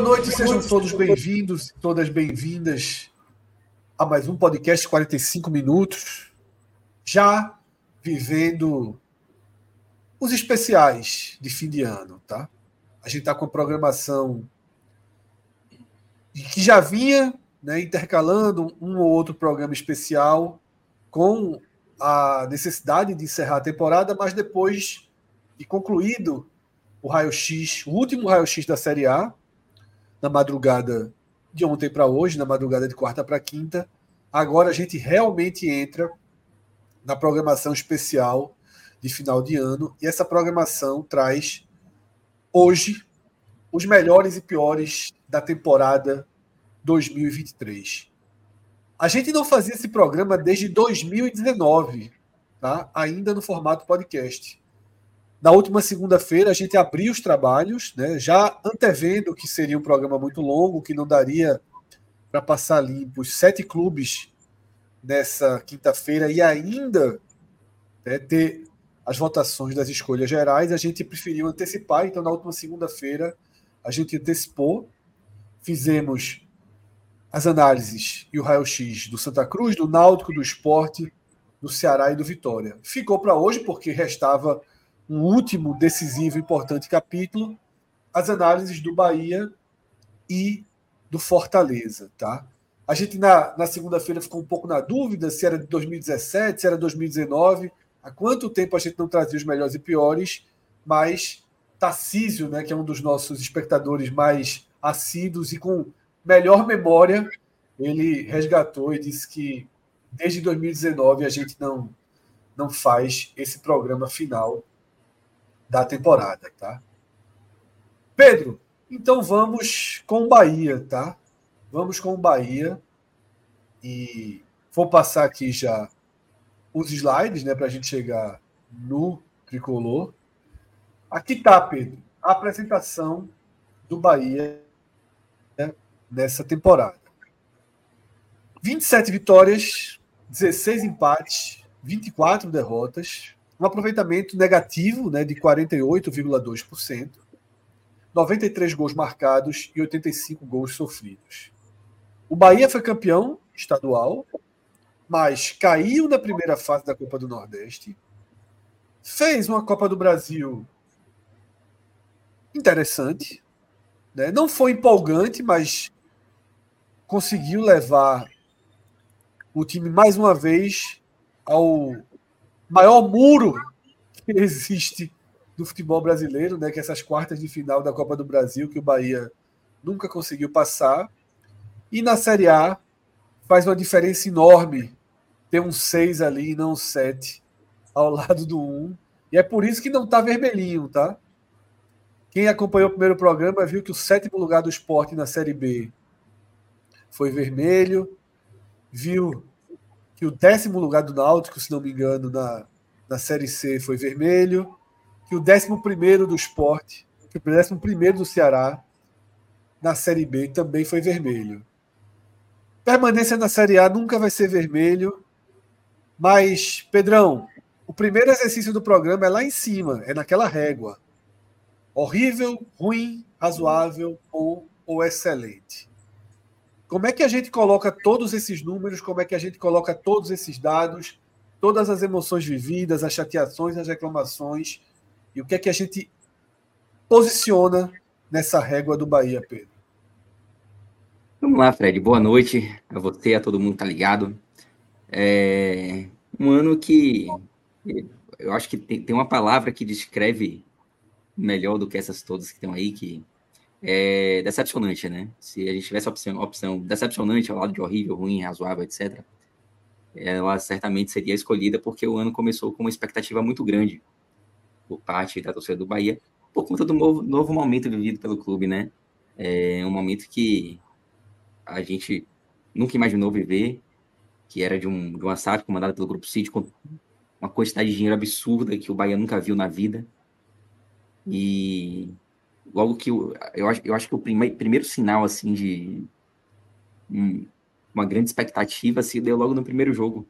Boa noite, sejam todos bem-vindos, todas bem-vindas a mais um podcast 45 minutos, já vivendo os especiais de fim de ano, tá? A gente está com a programação que já vinha né, intercalando um ou outro programa especial com a necessidade de encerrar a temporada, mas depois de concluído o raio-x, o último raio-x da Série A, na madrugada de ontem para hoje, na madrugada de quarta para quinta. Agora a gente realmente entra na programação especial de final de ano e essa programação traz hoje os melhores e piores da temporada 2023. A gente não fazia esse programa desde 2019, tá? Ainda no formato podcast. Na última segunda-feira, a gente abriu os trabalhos, né, já antevendo que seria um programa muito longo, que não daria para passar limpo os sete clubes nessa quinta-feira e ainda né, ter as votações das escolhas gerais. A gente preferiu antecipar, então, na última segunda-feira, a gente antecipou, fizemos as análises e o raio-x do Santa Cruz, do Náutico, do Esporte, do Ceará e do Vitória. Ficou para hoje, porque restava um último decisivo importante capítulo, as análises do Bahia e do Fortaleza, tá? A gente na, na segunda-feira ficou um pouco na dúvida se era de 2017, se era 2019, há quanto tempo a gente não trazia os melhores e piores, mas Tarcísio, né, que é um dos nossos espectadores mais assíduos e com melhor memória, ele resgatou e disse que desde 2019 a gente não não faz esse programa final da temporada, tá? Pedro, então vamos com o Bahia, tá? Vamos com o Bahia e vou passar aqui já os slides, né, para a gente chegar no tricolor. Aqui tá, Pedro, a apresentação do Bahia né, nessa temporada. 27 vitórias, 16 empates, 24 derrotas, um aproveitamento negativo né, de 48,2%, 93 gols marcados e 85 gols sofridos. O Bahia foi campeão estadual, mas caiu na primeira fase da Copa do Nordeste, fez uma Copa do Brasil interessante, né? não foi empolgante, mas conseguiu levar o time mais uma vez ao maior muro que existe do futebol brasileiro, né? Que é essas quartas de final da Copa do Brasil que o Bahia nunca conseguiu passar. E na Série A faz uma diferença enorme ter um 6 ali e não um 7 ao lado do 1. E é por isso que não está vermelhinho, tá? Quem acompanhou o primeiro programa viu que o sétimo lugar do esporte na Série B foi vermelho, viu que o décimo lugar do Náutico, se não me engano, na, na Série C foi vermelho, que o décimo primeiro do esporte, que o décimo primeiro do Ceará na Série B também foi vermelho. Permanência na Série A nunca vai ser vermelho, mas, Pedrão, o primeiro exercício do programa é lá em cima, é naquela régua. Horrível, ruim, razoável ou, ou excelente. Como é que a gente coloca todos esses números? Como é que a gente coloca todos esses dados, todas as emoções vividas, as chateações, as reclamações? E o que é que a gente posiciona nessa régua do Bahia, Pedro? Vamos lá, Fred. Boa noite a você, a todo mundo que tá ligado. É... um ano que eu acho que tem, uma palavra que descreve melhor do que essas todas que estão aí, que é decepcionante, né? Se a gente tivesse a opção, opção decepcionante ao lado de horrível, ruim, razoável, etc., ela certamente seria escolhida porque o ano começou com uma expectativa muito grande por parte da torcida do Bahia, por conta do novo, novo momento vivido pelo clube, né? É um momento que a gente nunca imaginou viver, que era de, um, de uma SAF comandada pelo Grupo City, com uma quantidade de dinheiro absurda que o Bahia nunca viu na vida. E logo que eu, eu, acho, que o prime, primeiro sinal assim de um, uma grande expectativa se deu logo no primeiro jogo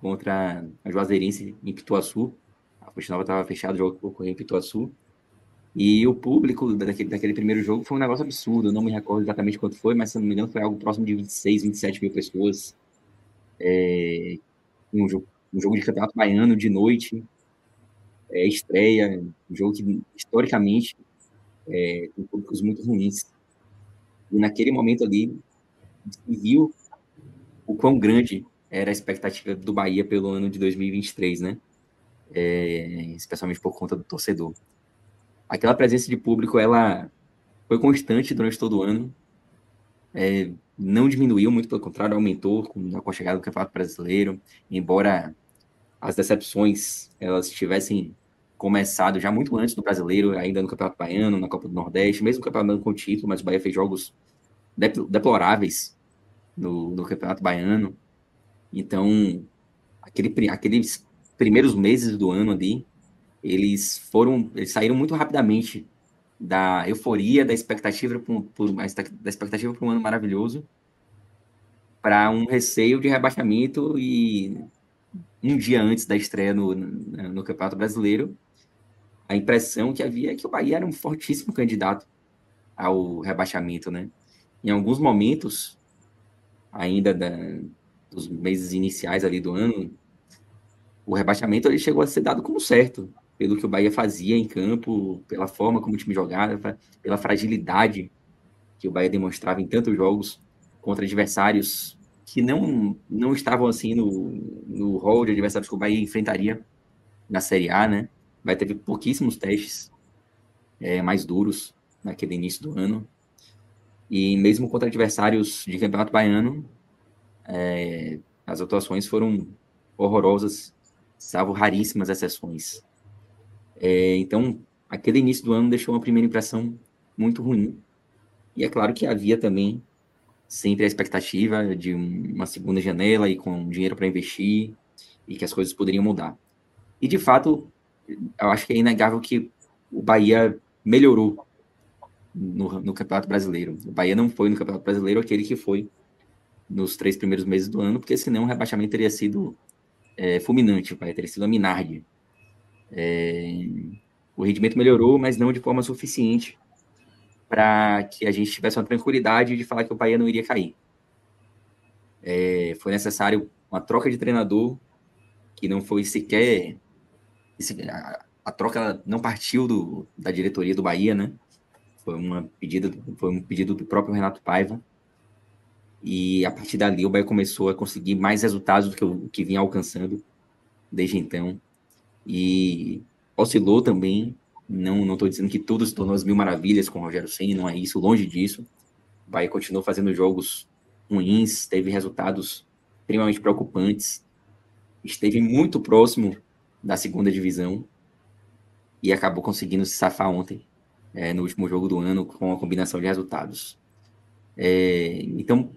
contra a Juazeirense em Pituaçu. A Fonte Nova estava fechada, o jogo ocorreu em Pituaçu. E o público daquele, daquele primeiro jogo foi um negócio absurdo. Eu não me recordo exatamente quanto foi, mas se não me engano foi algo próximo de 26, 27 mil pessoas. É, um, jogo, um jogo de campeonato baiano de noite. É, estreia, um jogo que historicamente é, tem públicos muito ruins. E naquele momento ali, viu o quão grande era a expectativa do Bahia pelo ano de 2023, né? É, especialmente por conta do torcedor aquela presença de público ela foi constante durante todo o ano. É, não diminuiu, muito pelo contrário, aumentou com a chegada do Campeonato Brasileiro, embora as decepções elas tivessem começado já muito antes do Brasileiro, ainda no Campeonato Baiano, na Copa do Nordeste, mesmo o Campeonato com título, mas o Bahia fez jogos deploráveis no, no Campeonato Baiano. Então, aquele, aqueles primeiros meses do ano ali, eles foram, eles saíram muito rapidamente da euforia, da expectativa por, por da expectativa para um ano maravilhoso, para um receio de rebaixamento e um dia antes da estreia no, no Campeonato Brasileiro, a impressão que havia é que o Bahia era um fortíssimo candidato ao rebaixamento, né? Em alguns momentos, ainda da, dos meses iniciais ali do ano, o rebaixamento ele chegou a ser dado como certo pelo que o Bahia fazia em campo, pela forma como o time jogava, pela fragilidade que o Bahia demonstrava em tantos jogos contra adversários que não, não estavam assim no, no hall de adversários que o Bahia enfrentaria na Série A, né? Vai ter pouquíssimos testes é, mais duros naquele início do ano. E mesmo contra adversários de campeonato baiano, é, as atuações foram horrorosas, salvo raríssimas exceções. É, então, aquele início do ano deixou uma primeira impressão muito ruim. E é claro que havia também sempre a expectativa de uma segunda janela e com dinheiro para investir e que as coisas poderiam mudar. E de fato, eu acho que é inegável que o Bahia melhorou no, no Campeonato Brasileiro. O Bahia não foi no Campeonato Brasileiro aquele que foi nos três primeiros meses do ano, porque senão o rebaixamento teria sido é, fulminante, teria sido a Minardi é, o rendimento melhorou, mas não de forma suficiente para que a gente tivesse uma tranquilidade de falar que o Bahia não iria cair. É, foi necessário uma troca de treinador que não foi sequer a, a troca não partiu do, da diretoria do Bahia, né? Foi uma pedida, foi um pedido do próprio Renato Paiva. E a partir dali o Bahia começou a conseguir mais resultados do que o que vinha alcançando desde então e oscilou também. Não não estou dizendo que tudo se tornou as mil maravilhas com o Rogério Ceni, não é isso, longe disso. O Bahia continuou fazendo jogos ruins, teve resultados extremamente preocupantes, esteve muito próximo da segunda divisão e acabou conseguindo se safar ontem, é, no último jogo do ano, com a combinação de resultados. É, então,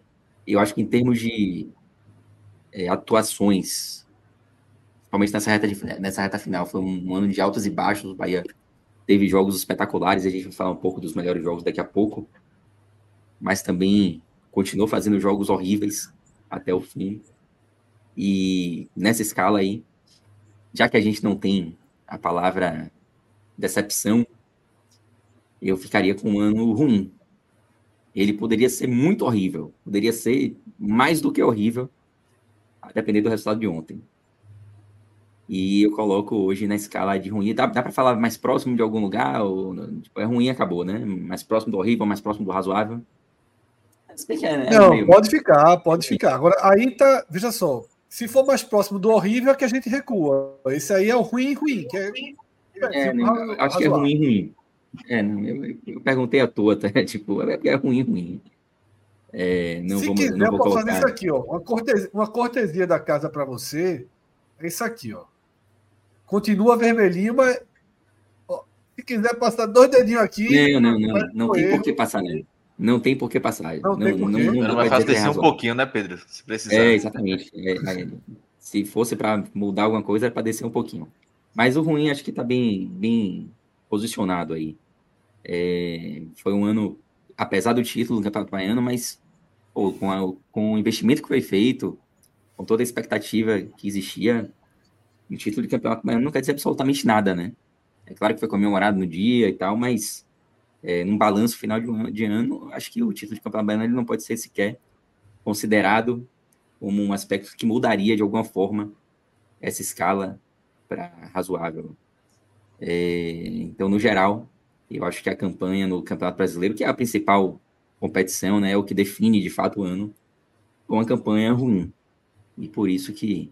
eu acho que em termos de é, atuações principalmente nessa reta, de, nessa reta final. Foi um, um ano de altos e baixos. O Bahia teve jogos espetaculares, a gente vai falar um pouco dos melhores jogos daqui a pouco, mas também continuou fazendo jogos horríveis até o fim. E nessa escala aí, já que a gente não tem a palavra decepção, eu ficaria com um ano ruim. Ele poderia ser muito horrível, poderia ser mais do que horrível, a depender do resultado de ontem. E eu coloco hoje na escala de ruim. Dá, dá para falar mais próximo de algum lugar? Ou, tipo, é ruim acabou, né? Mais próximo do horrível, mais próximo do razoável. É, né? Não, meio... pode ficar, pode ficar. Agora, aí tá. Veja só. Se for mais próximo do horrível, é que a gente recua. Esse aí é o ruim ruim. Que é, é, não, acho que é ruim ruim. É, não, eu, eu, perguntei à toa, tá? tipo, é, é ruim ruim. É, não Se vou, quiser, não vou colocar... fazer isso aqui, ó. Uma cortesia, uma cortesia da casa para você é isso aqui, ó. Continua vermelhinho, mas ó, se quiser passar dois dedinhos aqui. Não, não, não. Não tem por que passar, né? Não tem por que passar. Não, não tem por Não, não, não vai fazer um pouquinho, né, Pedro? Se precisar. É, exatamente. É, é, se fosse para mudar alguma coisa, é para descer um pouquinho. Mas o ruim acho que está bem, bem posicionado aí. É, foi um ano, apesar do título do Campeonato Baiano, mas pô, com, a, com o investimento que foi feito, com toda a expectativa que existia, o título de Campeonato Baiano não quer dizer absolutamente nada, né? É claro que foi comemorado no dia e tal, mas é, num balanço final de, um, de ano, acho que o título de campeão baiano ele não pode ser sequer considerado como um aspecto que mudaria de alguma forma essa escala para razoável. É, então, no geral, eu acho que a campanha no Campeonato Brasileiro, que é a principal competição, né, é o que define de fato o ano, com uma campanha ruim. E por isso que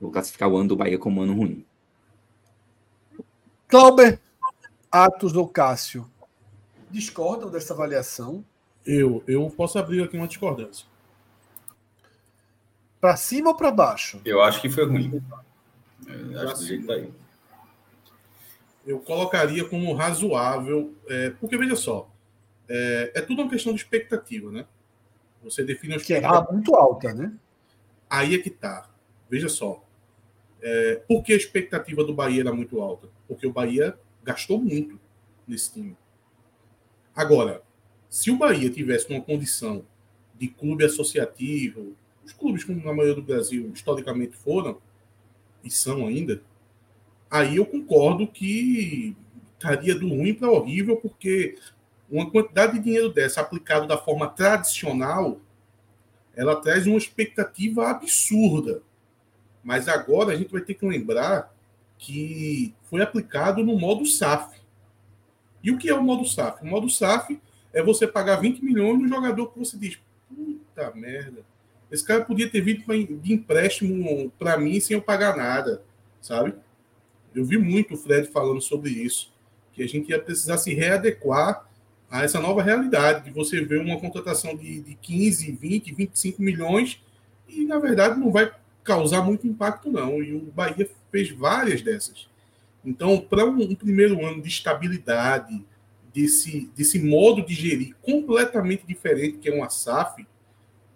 vou classificar o ano do Bahia como ano ruim. Clauber, Atos ou Cássio? Discordam dessa avaliação? Eu, eu posso abrir aqui uma discordância. Para cima ou para baixo? Eu acho que foi ruim. Eu acho que jeito tá aí. Eu colocaria como razoável, é, porque veja só, é, é, tudo uma questão de expectativa, né? Você define uma Que era muito alta, né? Aí é que tá. Veja só. É, por que a expectativa do Bahia era muito alta? Porque o Bahia gastou muito nesse time. Agora, se o Bahia tivesse uma condição de clube associativo, os clubes como na maioria do Brasil historicamente foram e são ainda, aí eu concordo que estaria do ruim para horrível, porque uma quantidade de dinheiro dessa aplicado da forma tradicional, ela traz uma expectativa absurda. Mas agora a gente vai ter que lembrar que foi aplicado no modo SAF. E o que é o modo SAF? O modo SAF é você pagar 20 milhões no jogador que você diz, puta merda, esse cara podia ter vindo de empréstimo para mim sem eu pagar nada, sabe? Eu vi muito o Fred falando sobre isso, que a gente ia precisar se readequar a essa nova realidade, de você ver uma contratação de, de 15, 20, 25 milhões e, na verdade, não vai causar muito impacto, não. E o Bahia fez várias dessas. Então, para um, primeiro ano de estabilidade, desse, desse modo de gerir completamente diferente que é uma SAF,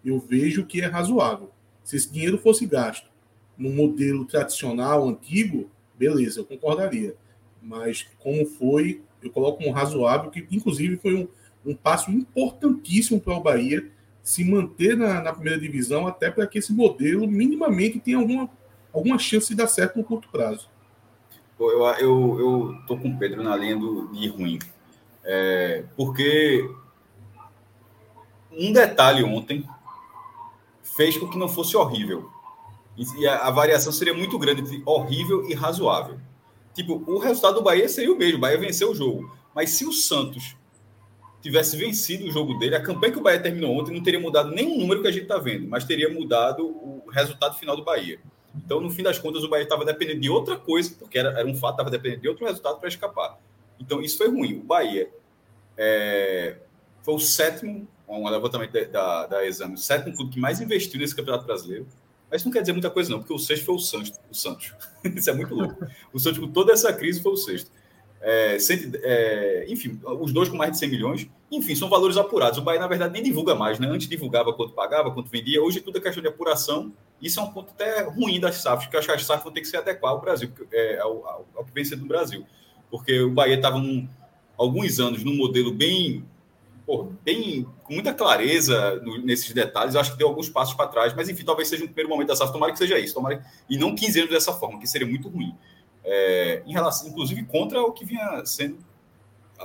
eu vejo que é razoável. Se esse dinheiro fosse gasto no modelo tradicional, antigo, beleza, eu concordaria. Mas como foi, eu coloco um razoável, que inclusive foi um, um passo importantíssimo para o Bahia se manter na, na primeira divisão, até para que esse modelo minimamente tenha alguma, alguma chance de dar certo no curto prazo. Eu, eu, eu tô com o Pedro na linha do, de ruim. É, porque um detalhe ontem fez com que não fosse horrível. E a, a, variação seria muito grande entre horrível e razoável. Tipo, o resultado do Bahia seria o mesmo. O Bahia venceu o jogo. Mas se o Santos tivesse vencido o jogo dele, a campanha que o Bahia terminou ontem não teria mudado nenhum número que a gente está vendo, mas teria mudado o resultado final do Bahia. Então, no fim das contas, o Bahia estava dependendo de outra coisa, porque era, era um fato, estava dependendo de outro resultado para escapar. Então, isso foi ruim. O Bahia é, foi o sétimo, um levantamento da, da exame, o sétimo clube que mais investiu nesse Campeonato Brasileiro. Mas não quer dizer muita coisa, não, porque o sexto foi o Santos. O Santos. isso é muito louco. O Santos, com toda essa crise, foi o sexto. É, cento, é, enfim, os dois com mais de 100 milhões. Enfim, são valores apurados. O Bahia, na verdade, nem divulga mais, né? Antes divulgava quanto pagava, quanto vendia. Hoje tudo é questão de apuração isso é um ponto até ruim das SAFs, porque as SAFs vão ter que se adequar ao Brasil, é, ao, ao, ao que vem sendo no Brasil. Porque o Bahia estava alguns anos num modelo bem, bem com muita clareza no, nesses detalhes. Acho que deu alguns passos para trás, mas enfim, talvez seja um primeiro momento da SAF. Tomara que seja isso, tomara, e não 15 anos dessa forma, que seria muito ruim. É, em relação, inclusive, contra o que vinha sendo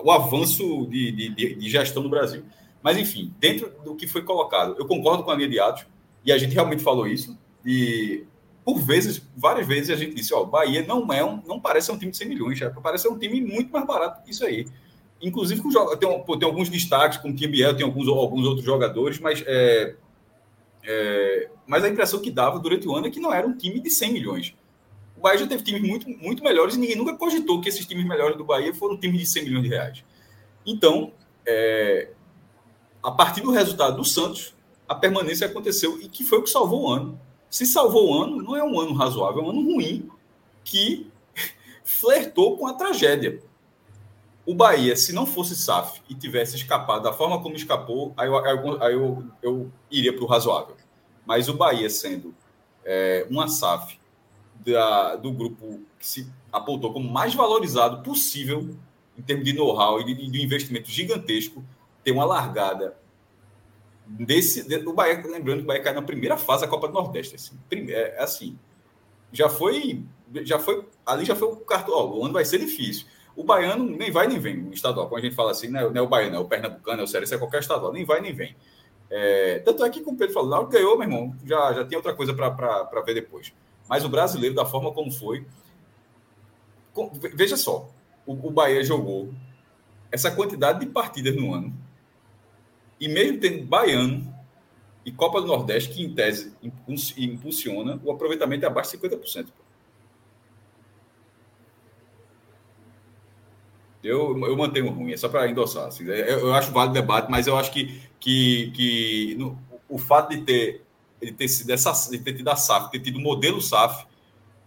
o avanço de, de, de, gestão no Brasil. Mas, enfim, dentro do que foi colocado, eu concordo com a linha de Atos, e a gente realmente falou isso. E por vezes, várias vezes a gente disse, ó, Bahia não é um, não parece um time de 100 milhões, já, parece ser um time muito mais barato que isso aí. Inclusive, com, tem, tem alguns destaques, como o Tim Biel, tem alguns, alguns outros jogadores, mas é, É, mas a impressão que dava durante o ano é que não era um time de 100 milhões. O Bahia já teve times muito, muito melhores e ninguém nunca cogitou que esses times melhores do Bahia foram times de 100 milhões de reais. Então, é, a partir do resultado do Santos, a permanência aconteceu e que foi o que salvou o ano. Se salvou o ano, não é um ano razoável, é um ano ruim que flertou com a tragédia. O Bahia, se não fosse SAF e tivesse escapado da forma como escapou, aí eu, aí eu, aí eu, eu iria para o razoável. Mas o Bahia sendo é, uma SAF da, do grupo que se apontou como mais valorizado possível em termos de know-how e de, de investimento gigantesco, ter uma largada desse. De, o Bahia, lembrando que o Bahia cai na primeira fase da Copa do Nordeste. Assim, é, é, assim já foi. Já foi. Ali já foi o cartão. O ano vai ser difícil. O baiano nem vai nem vem no estadual. Quando a gente fala assim, não é, não é o baiano, é o pernambucano, é o sério, é qualquer estadual. Nem vai nem vem. É, tanto é que, como o Pedro falou, não ganhou, meu irmão, já, já tem outra coisa para ver depois. Mas o brasileiro, da forma como foi. Com, veja só, o, o Bahia jogou essa quantidade de partidas no ano. E mesmo tendo baiano e Copa do Nordeste, que em tese impulsiona, o aproveitamento é abaixo de 50%. Eu, eu mantenho ruim, é só para endossar. Assim, eu, eu, acho válido o debate, mas eu acho que, que, que no, o fato de ter, de ter sido essa, de ter tido a SAF, ter tido o modelo SAF,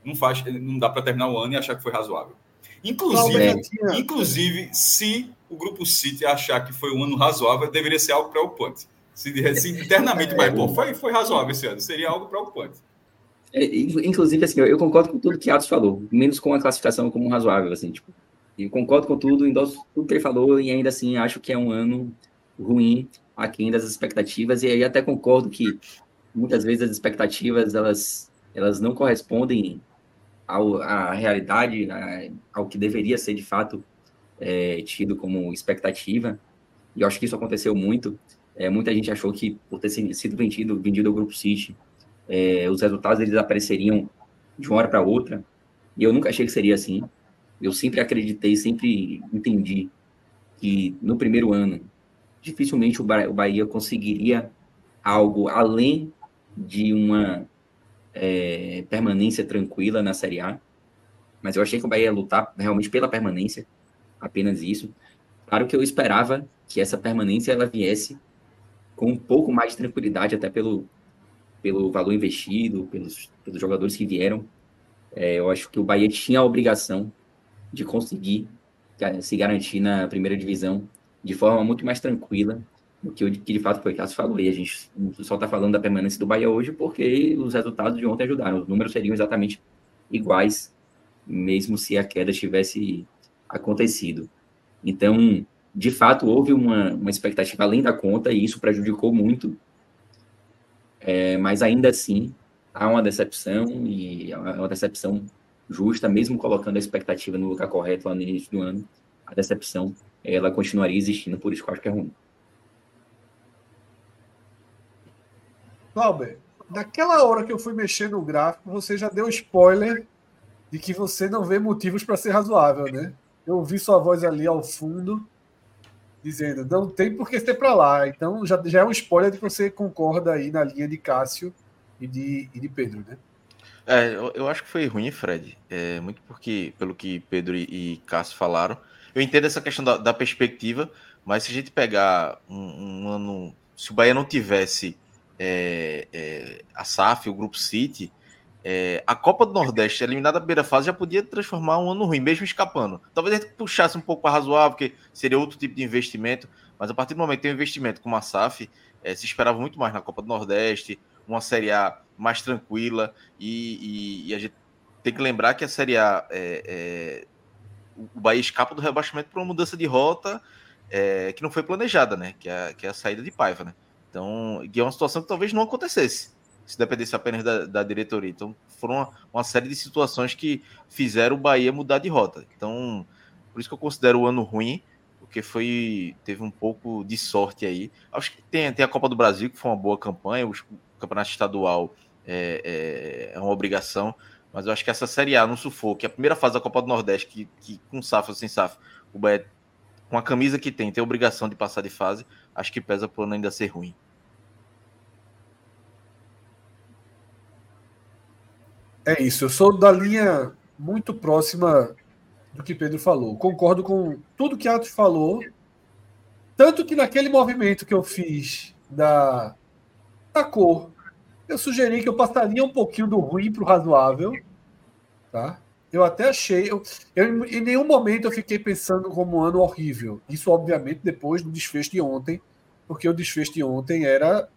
não, faz, não dá para terminar o ano e achar que foi razoável. Inclusive, inclusive, se o grupo City achar que foi um ano razoável, deveria ser algo preocupante. Se, se internamente, mas pô, foi, foi razoável esse ano, seria algo preocupante. É, inclusive, assim, eu concordo com tudo que Atos falou, menos com a classificação como razoável, assim, tipo, eu concordo com tudo, endosso tudo que ele falou, e ainda assim acho que é um ano ruim, aquém das expectativas, e aí até concordo que muitas vezes as expectativas, elas, elas não correspondem ao, à realidade, ao que deveria ser de fato é, tido como expectativa, e eu acho que isso aconteceu muito. É, muita gente achou que, por ter sido vendido, vendido ao Grupo City, é, os resultados eles apareceriam de uma hora para outra, e eu nunca achei que seria assim. Eu sempre acreditei, sempre entendi que no primeiro ano, dificilmente o Bahia conseguiria algo além de uma é, permanência tranquila na Série A. Mas eu achei que o Bahia ia lutar realmente pela permanência, apenas isso. Claro que eu esperava que essa permanência ela viesse com um pouco mais de tranquilidade, até pelo, pelo valor investido, pelos, pelos jogadores que vieram. É, eu acho que o Bahia tinha a obrigação de conseguir se garantir na primeira divisão de forma muito mais tranquila do que, que de fato foi o Cássio falou. E a gente só está falando da permanência do Bahia hoje porque os resultados de ontem ajudaram. Os números seriam exatamente iguais, mesmo se a queda tivesse acontecido. Então, de fato, houve uma, uma expectativa além da conta e isso prejudicou muito. É, mas ainda assim, há uma decepção e é uma decepção justa, mesmo colocando a expectativa no lugar correto lá no início do ano. A decepção, ela continuaria existindo, por isso que eu acho que é ruim. Clauber, naquela hora que eu fui mexer no gráfico, você já deu spoiler de que você não vê motivos para ser razoável, né? Eu ouvi sua voz ali ao fundo dizendo não tem por que ser para lá. Então já, já é um spoiler de que você concorda aí na linha de Cássio e de, e de Pedro, né? É, eu, eu acho que foi ruim, Fred. É, muito porque, pelo que Pedro e, e Cássio falaram. Eu entendo essa questão da, da perspectiva, mas se a gente pegar um, um ano. Se o Bahia não tivesse é, é, a SAF, o Grupo City, é, a Copa do Nordeste, eliminada da primeira fase, já podia transformar um ano ruim, mesmo escapando. Talvez a gente puxasse um pouco para razoável, porque seria outro tipo de investimento, mas a partir do momento que tem um investimento como a SAF, é, se esperava muito mais na Copa do Nordeste, uma Série A mais tranquila, e, e, e a gente tem que lembrar que a Série A, é, é o Bahia escapa do rebaixamento por uma mudança de rota é, que não foi planejada, né? Que é, que é a saída de Paiva, né? Então, que é uma situação que talvez não acontecesse se dependesse apenas da, da diretoria. Então, foram uma, uma, série de situações que fizeram o Bahia mudar de rota. Então, por isso que eu considero o ano ruim, porque foi teve um pouco de sorte aí. Acho que tem, tem a Copa do Brasil, que foi uma boa campanha, o campeonato estadual é, é, é uma obrigação, mas eu acho que essa Série A no sufoco, que a primeira fase da Copa do Nordeste, que, que com safra ou sem safra, o Bahia, com a camisa que tem, tem a obrigação de passar de fase, acho que pesa por ainda ser ruim. É isso, eu sou da linha muito próxima do que Pedro falou. Concordo com tudo que Atos falou. Tanto que naquele movimento que eu fiz da, da cor, eu sugeri que eu passaria um pouquinho do ruim para o razoável. Tá? Eu até achei. Eu, eu, em nenhum momento eu fiquei pensando como um ano horrível. Isso, obviamente, depois do desfecho de ontem, porque o desfecho de ontem era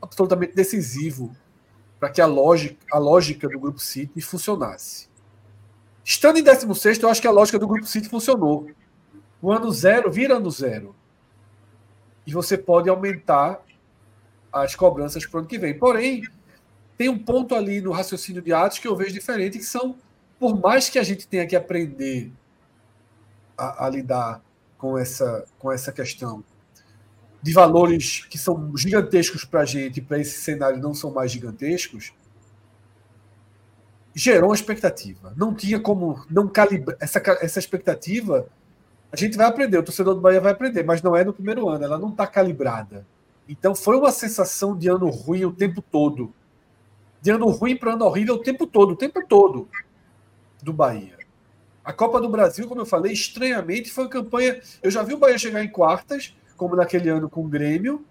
absolutamente decisivo para que a lógica, a lógica do Grupo City funcionasse. Estando em 16, eu acho que a lógica do Grupo City funcionou. O ano zero vira ano zero. E você pode aumentar as cobranças para o ano que vem. Porém, tem um ponto ali no raciocínio de atos que eu vejo diferente, que são, por mais que a gente tenha que aprender a, a lidar com essa, com essa questão de valores que são gigantescos para a gente, para esse cenário não são mais gigantescos, gerou uma expectativa. Não tinha como não calibrar essa, essa expectativa. A gente vai aprender, o torcedor do Bahia vai aprender, mas não é no primeiro ano, ela não está calibrada. Então foi uma sensação de ano ruim o tempo todo. De ano ruim para ano horrível o tempo todo, o tempo todo do Bahia. A Copa do Brasil, como eu falei, estranhamente foi uma campanha. Eu já vi o Bahia chegar em quartas, como naquele ano com o Grêmio,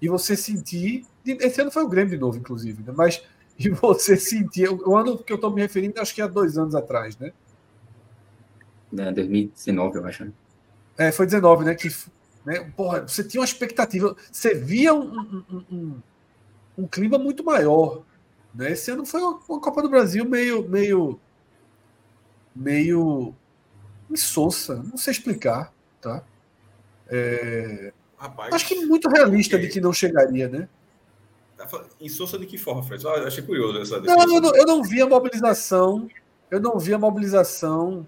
e você sentir. Esse ano foi o Grêmio de novo, inclusive, né? mas e você sentir. O ano que eu estou me referindo, acho que é dois anos atrás, né? É, 2019, eu acho. Né? É, foi 19, né? Que, né? Porra, você tinha uma expectativa. Você via um, um, um, um clima muito maior. Né? Esse ano foi uma, uma Copa do Brasil meio. meio meio insossa, não sei explicar, tá? É... Rapaz, acho que muito realista de que não chegaria, né? Tá insossa de que forma, Fred? Eu achei curioso essa não, eu não, eu não vi a mobilização, eu não vi a mobilização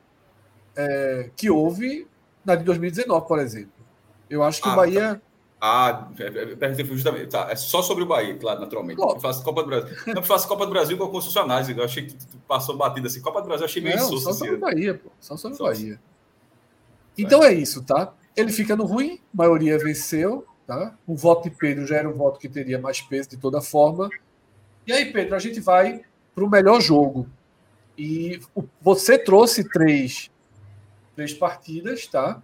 é, que houve na de 2019, por exemplo. Eu acho que ah, o Bahia. Tá. Ah, perguntei justamente. Tá, é só sobre o Bahia, claro, naturalmente. Eu faço Copa do Brasil. Não faço Copa do Brasil com a concessionária. Eu achei que tu passou batida assim. Copa do Brasil, eu achei meio não. Só sobre o Bahia, pô. Só sobre o Bahia. Então é isso, tá? Ele fica no ruim, maioria venceu. Tá? O voto de Pedro já era um voto que teria mais peso de toda forma. E aí, Pedro, a gente vai para o melhor jogo. E você trouxe três, três partidas, tá?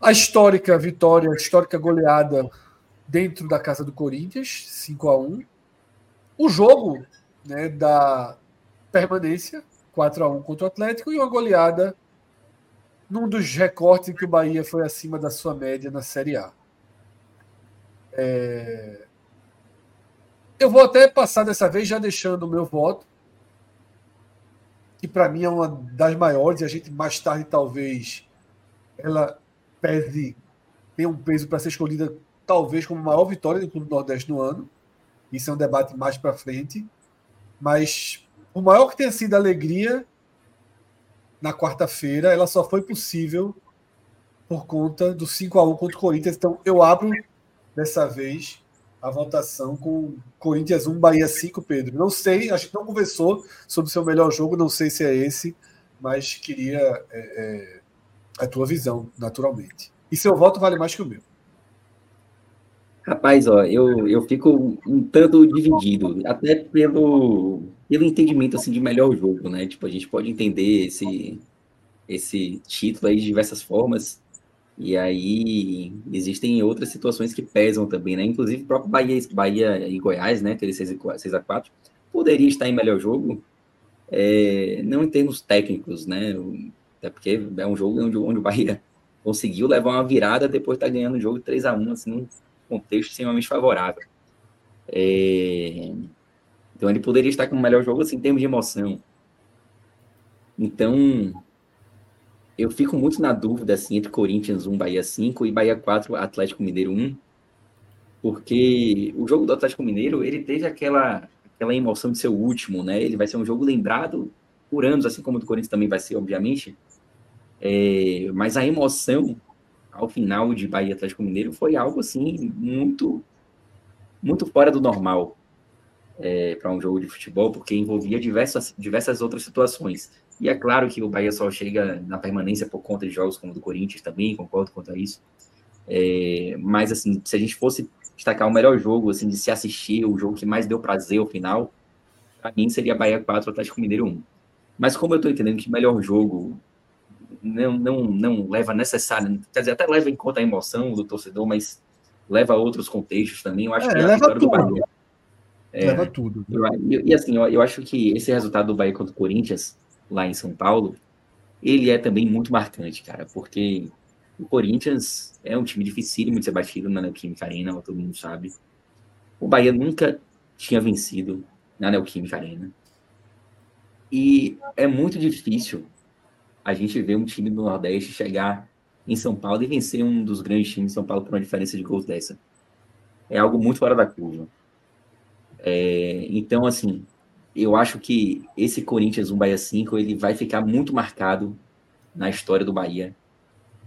A histórica vitória, a histórica goleada dentro da casa do Corinthians, 5 a 1 O jogo né, da permanência, 4 a 1 contra o Atlético, e uma goleada num dos recortes que o Bahia foi acima da sua média na Série A. É... Eu vou até passar dessa vez já deixando o meu voto, que para mim é uma das maiores, e a gente mais tarde talvez ela pese, tenha um peso para ser escolhida talvez como a maior vitória do Clube Nordeste no ano. Isso é um debate mais para frente. Mas o maior que tenha sido a alegria na quarta-feira, ela só foi possível por conta do 5 a 1 contra o Corinthians. Então, eu abro dessa vez a votação com Corinthians 1, Bahia 5, Pedro. Não sei, a gente não conversou sobre o seu melhor jogo, não sei se é esse, mas queria é, é, a tua visão, naturalmente. E seu voto vale mais que o meu. Rapaz, ó, eu, eu fico um tanto dividido, até pelo, pelo entendimento assim de melhor jogo, né? Tipo, a gente pode entender esse esse título aí de diversas formas. E aí existem outras situações que pesam também, né? Inclusive o próprio Bahia, Bahia e Goiás, né? Aquele 6 a 4 poderia estar em melhor jogo, é, não em termos técnicos, né? Até porque é um jogo onde, onde o Bahia conseguiu levar uma virada depois de estar ganhando o jogo 3 a 1 assim, num contexto extremamente favorável. É, então ele poderia estar com o melhor jogo assim, em termos de emoção. Então, eu fico muito na dúvida assim, entre Corinthians 1, Bahia 5 e Bahia 4, Atlético Mineiro 1. Porque o jogo do Atlético Mineiro, ele teve aquela, aquela emoção de ser o último, né? Ele vai ser um jogo lembrado por anos, assim como o do Corinthians também vai ser, obviamente. É, mas a emoção ao final de Bahia Atlético Mineiro foi algo assim muito muito fora do normal é, para um jogo de futebol, porque envolvia diversas, diversas outras situações. E é claro que o Bahia só chega na permanência por conta de jogos como o do Corinthians também, concordo quanto a isso. É, mas, assim, se a gente fosse destacar o melhor jogo, assim, de se assistir, o jogo que mais deu prazer ao final, para mim seria Bahia 4, Atlético Mineiro 1. Mas como eu estou entendendo que melhor jogo não, não, não leva necessário, quer dizer, até leva em conta a emoção do torcedor, mas leva a outros contextos também. Eu acho É, que a leva vitória do tudo. Bahia. É, Leva tudo. e, e assim, eu, eu acho que esse resultado do Bahia contra o Corinthians, lá em São Paulo, ele é também muito marcante, cara, porque o Corinthians é um time dificílimo de ser batido na Neoquímica Arena, todo mundo sabe. O Bahia nunca tinha vencido na Neoquímica Arena. E é muito difícil a gente ver um time do Nordeste chegar em São Paulo e vencer um dos grandes times de São Paulo por uma diferença de gols dessa. É algo muito fora da curva. É, então, assim, eu acho que esse Corinthians 1 Bahia 5 ele vai ficar muito marcado na história do Bahia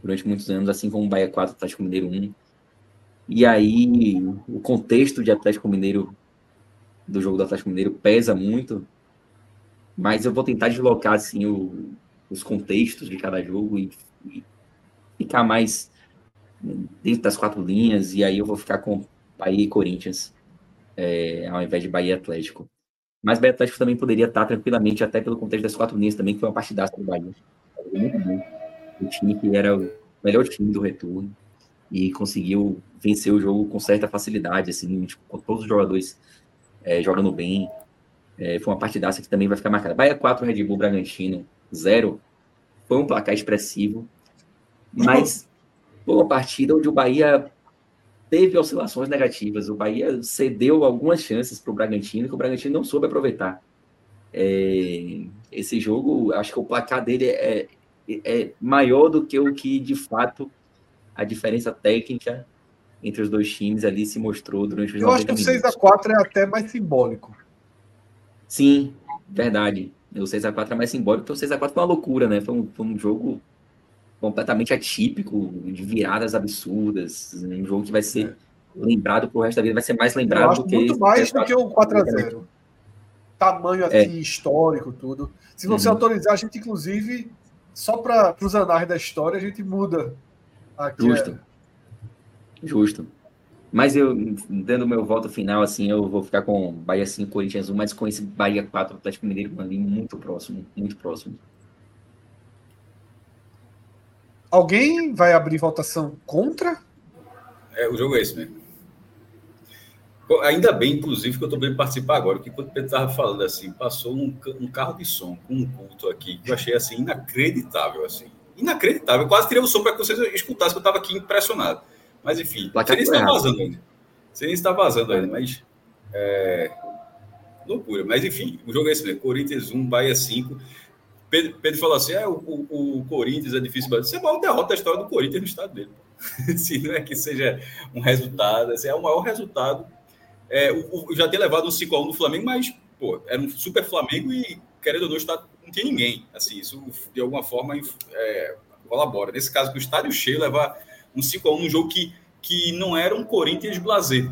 durante muitos anos, assim como o Bahia 4 Atlético Mineiro 1. E aí o contexto de Atlético Mineiro do jogo do Atlético Mineiro pesa muito, mas eu vou tentar deslocar assim o, os contextos de cada jogo e, e ficar mais dentro das quatro linhas e aí eu vou ficar com Bahia e Corinthians é, ao invés de Bahia Atlético. Mas Bahia Atlético também poderia estar tranquilamente, até pelo contexto das quatro linhas também, que foi uma partidaça do Bahia. Muito bom. O time que era o melhor time do retorno e conseguiu vencer o jogo com certa facilidade, assim, tipo, com todos os jogadores é, jogando bem. É, foi uma partidaça que também vai ficar marcada. Bahia 4, Red Bull Bragantino 0. Foi um placar expressivo, mas foi uma partida onde o Bahia teve oscilações negativas. O Bahia cedeu algumas chances para o Bragantino que o Bragantino não soube aproveitar. É, esse jogo, acho que o placar dele é, é maior do que o que de fato a diferença técnica entre os dois times ali se mostrou durante os Eu acho que o 90 6x4 é até mais simbólico. Sim, verdade. O 6x4 é mais simbólico, porque o 6x4 foi uma loucura, né? Foi um, foi um jogo completamente atípico, de viradas absurdas, um jogo que vai ser lembrado pro resto da vida, vai ser mais lembrado do que muito mais do 6x4. que o 4x0. Tamanho É. assim, histórico, tudo. Se você Uhum. autorizar, a gente, inclusive, só para os anais da história, a gente muda aqui. Justo. é, Justo. Mas eu, dando meu voto final, assim, eu vou ficar com Bahia 5, Corinthians 1, mas com esse Bahia 4, Atlético Mineiro ali muito próximo, muito próximo. Alguém vai abrir votação contra? É, o jogo é esse mesmo. Ainda bem, inclusive, que eu estou bem participar agora, que quando o Pedro estava falando assim, passou um, um carro de som com um culto aqui, que eu achei assim, inacreditável, assim. Inacreditável. Eu quase tirei o som para que vocês escutassem, que eu estava aqui impressionado. Mas enfim, nem foi está errado. vazando ainda. Você nem está vazando ainda, mas. É... Loucura. Mas enfim, o jogo é esse mesmo. Corinthians 1, Bahia 5. Pedro, Pedro falou assim: é, o, o, o Corinthians é difícil bater. Isso é a maior derrota da história do Corinthians no estado dele. Se não é que seja um resultado, esse é o maior resultado. É, o, o- já ter levado um 5x1 do Flamengo, mas, pô, era um super Flamengo e, querendo ou não, o estado não tinha ninguém. Assim, isso de alguma forma é, colabora. Nesse caso, que o estádio cheio levar um 5x1 num jogo que, que não era um Corinthians blazer.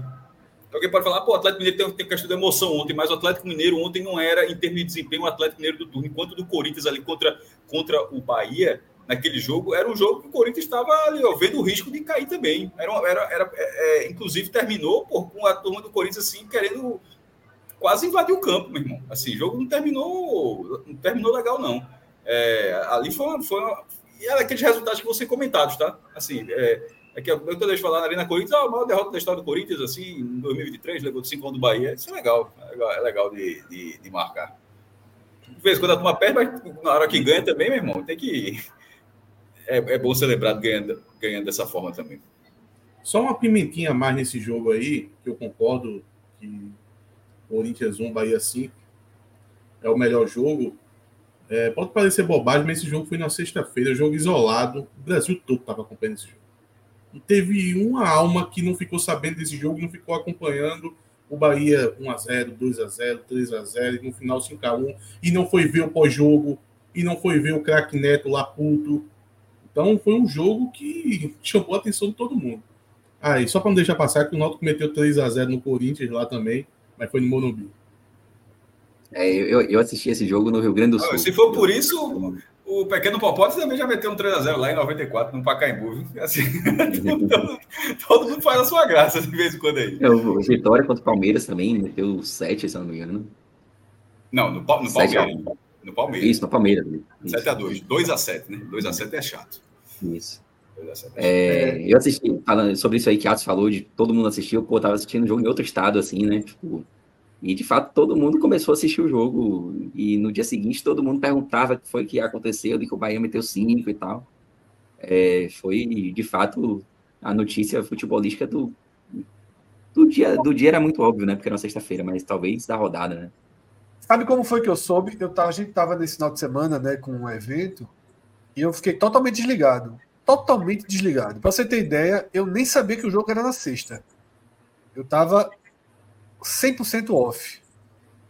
Alguém pode falar, pô, o Atlético Mineiro tem, tem questão de emoção ontem, mas o Atlético Mineiro ontem não era, em termos de desempenho, o Atlético Mineiro do turno. Enquanto do Corinthians ali contra, contra o Bahia, naquele jogo, era um jogo que o Corinthians estava ali, ó, vendo o risco de cair também. Era, era, era, é, é, inclusive, terminou pô, com a turma do Corinthians assim, querendo quase invadir o campo, meu irmão. Assim, o jogo não terminou, não terminou legal, não. É, ali foi uma, foi e era aqueles resultados que vão ser comentados, tá? Assim, é, é que eu toda vez falar na Arena Corinthians, ah, a maior derrota da história do Corinthians, assim, em 2023, levou de 5 do Bahia. Isso é legal, é legal, é legal de, de, de marcar. De vez em quando a turma perde, mas na hora que ganha também, meu irmão, tem que. É, é bom ser lembrado ganhando, ganhando dessa forma também. Só uma pimentinha a mais nesse jogo aí, que eu concordo que Corinthians 1, Bahia 5 é o melhor jogo. É, pode parecer bobagem, mas esse jogo foi na sexta-feira, jogo isolado. O Brasil todo estava acompanhando esse jogo. Não teve uma alma que não ficou sabendo desse jogo, não ficou acompanhando o Bahia 1x0, 2x0, 3x0, e no final 5x1, e não foi ver o pós-jogo, e não foi ver o craque Neto lá puto. Então foi um jogo que chamou a atenção de todo mundo. Ah, e só para não deixar passar que o Náutico meteu 3 a 0 no Corinthians lá também, mas foi no Morumbi. É, eu, eu assisti esse jogo no Rio Grande do Ah, Sul. se for por isso, O pequeno Popote também já meteu um 3x0 lá em 94, no Pacaembu. viu? Assim, todo, todo mundo faz a sua graça de vez em quando aí. É, o Vitória contra o Palmeiras também, meteu 7, se eu não me engano. Não, no, no Palmeiras. No Palmeiras. Isso, no Palmeiras. 7x2. 2x7, né? 2x7 é chato. Isso. É, eu assisti, falando sobre isso aí que Atos falou, de todo mundo assistiu, pô, tava assistindo o jogo em outro estado, assim, né? Tipo, e de fato todo mundo começou a assistir o jogo. E no dia seguinte todo mundo perguntava o que foi que aconteceu, de que o Bahia meteu cinco e tal. É, foi de fato a notícia futebolística do, do dia. Do dia era muito óbvio, né? Porque era uma sexta-feira, mas talvez da rodada, né? Sabe como foi que eu soube? Eu tava, a gente tava nesse final de semana, né, com um evento, e eu fiquei totalmente desligado totalmente desligado. Para você ter ideia, eu nem sabia que o jogo era na sexta. Eu estava 100% off.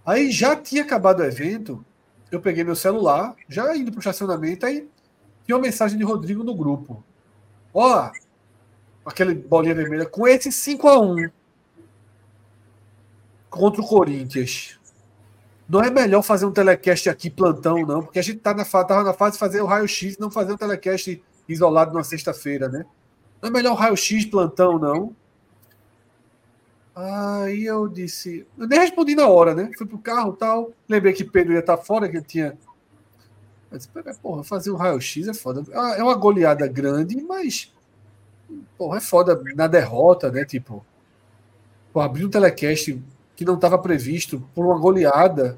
Aí já tinha acabado o evento, eu peguei meu celular, já indo para o estacionamento, aí tinha uma mensagem de Rodrigo no grupo. Ó, aquele bolinha vermelha, com esse 5 a 1 contra o Corinthians. Não é melhor fazer um telecast aqui plantão, não, porque a gente tá na, na fase de fazer o raio-x, não fazer um telecast isolado numa sexta-feira, né? Não é melhor raio-x plantão, não? Aí eu disse. Eu nem respondi na hora, né? Fui pro carro tal. Lembrei que Pedro ia estar fora, que ele tinha. Eu porra, fazer um raio-x é foda. É uma goleada grande, mas. Porra, é foda na derrota, né? Tipo. Abrir um telecast que não estava previsto por uma goleada.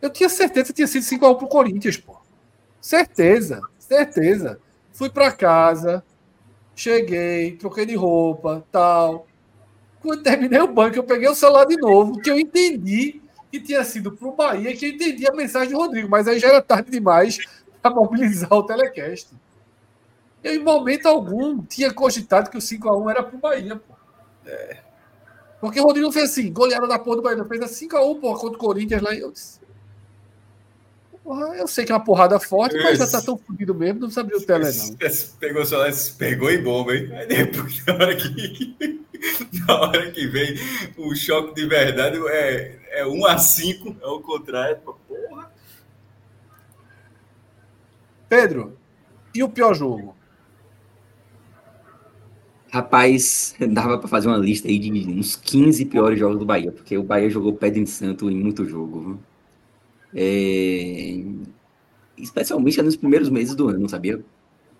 Eu tinha certeza que tinha sido 5x1 pro Corinthians, pô. Certeza, certeza. Fui para casa, cheguei, troquei de roupa, tal. Quando terminei o banco, eu peguei o celular de novo, que eu entendi que tinha sido para o Bahia, que eu entendi a mensagem de Rodrigo, mas aí já era tarde demais para mobilizar o telecast. Eu, em momento algum, tinha cogitado que o 5x1 era para o Bahia, pô. É. Porque o Rodrigo fez assim, goleada da porra do Bahia, fez a 5x1, porra, contra o Corinthians lá. E eu disse, eu sei que é uma porrada forte, mas já tá tão fodido mesmo, não sabia o tele, não. Pegou o celular, pegou e bomba, hein? Aí depois, na hora que, na hora que vem o choque de verdade, é, é 1 a 5 é o contrário. Porra. Pedro, e o pior jogo? Rapaz, dava para fazer uma lista aí de uns 15 piores jogos do Bahia, porque o Bahia jogou Pedro em Santo em muito jogo. Viu? É... Especialmente nos primeiros meses do ano, sabia?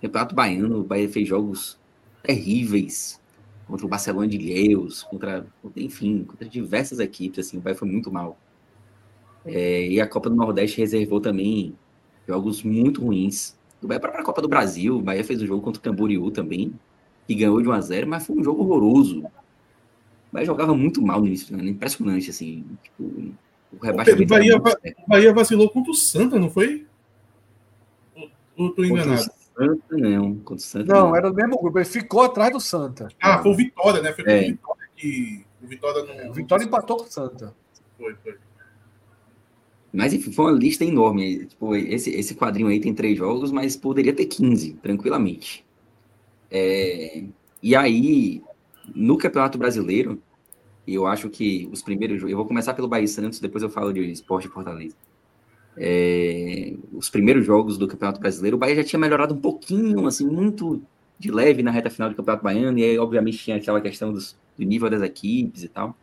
Campeonato Baiano, o Bahia fez jogos terríveis contra o Barcelona de Leus, contra, enfim, contra diversas equipes, assim, o Bahia foi muito mal. É, e a Copa do Nordeste reservou também jogos muito ruins. O Bahia para a Copa do Brasil, o Bahia fez um jogo contra o Camboriú também, que ganhou de 1 a 0 mas foi um jogo horroroso. O Bahia jogava muito mal no início, né? impressionante, assim, tipo, o rebaixamento. O Bahia, Bahia vacilou contra o Santa, não foi? Ou tô enganado? Santa, não. Contra o Santa, não, não, era o mesmo grupo. Ele ficou atrás do Santa. Ah, foi o Vitória, né? Foi é. o Vitória que. O Vitória não. O Vitória empatou com o Santa. Foi, foi. Mas enfim, foi uma lista enorme. Tipo, esse, esse quadrinho aí tem três jogos, mas poderia ter 15, tranquilamente. É, e aí, no Campeonato Brasileiro, e eu acho que os primeiros. Eu vou começar pelo Bahia Santos, depois eu falo de Esporte Fortaleza. É, os primeiros jogos do Campeonato Brasileiro, o Bahia já tinha melhorado um pouquinho, assim, muito de leve na reta final do Campeonato Baiano, e aí, obviamente, tinha aquela questão dos, do nível das equipes e tal.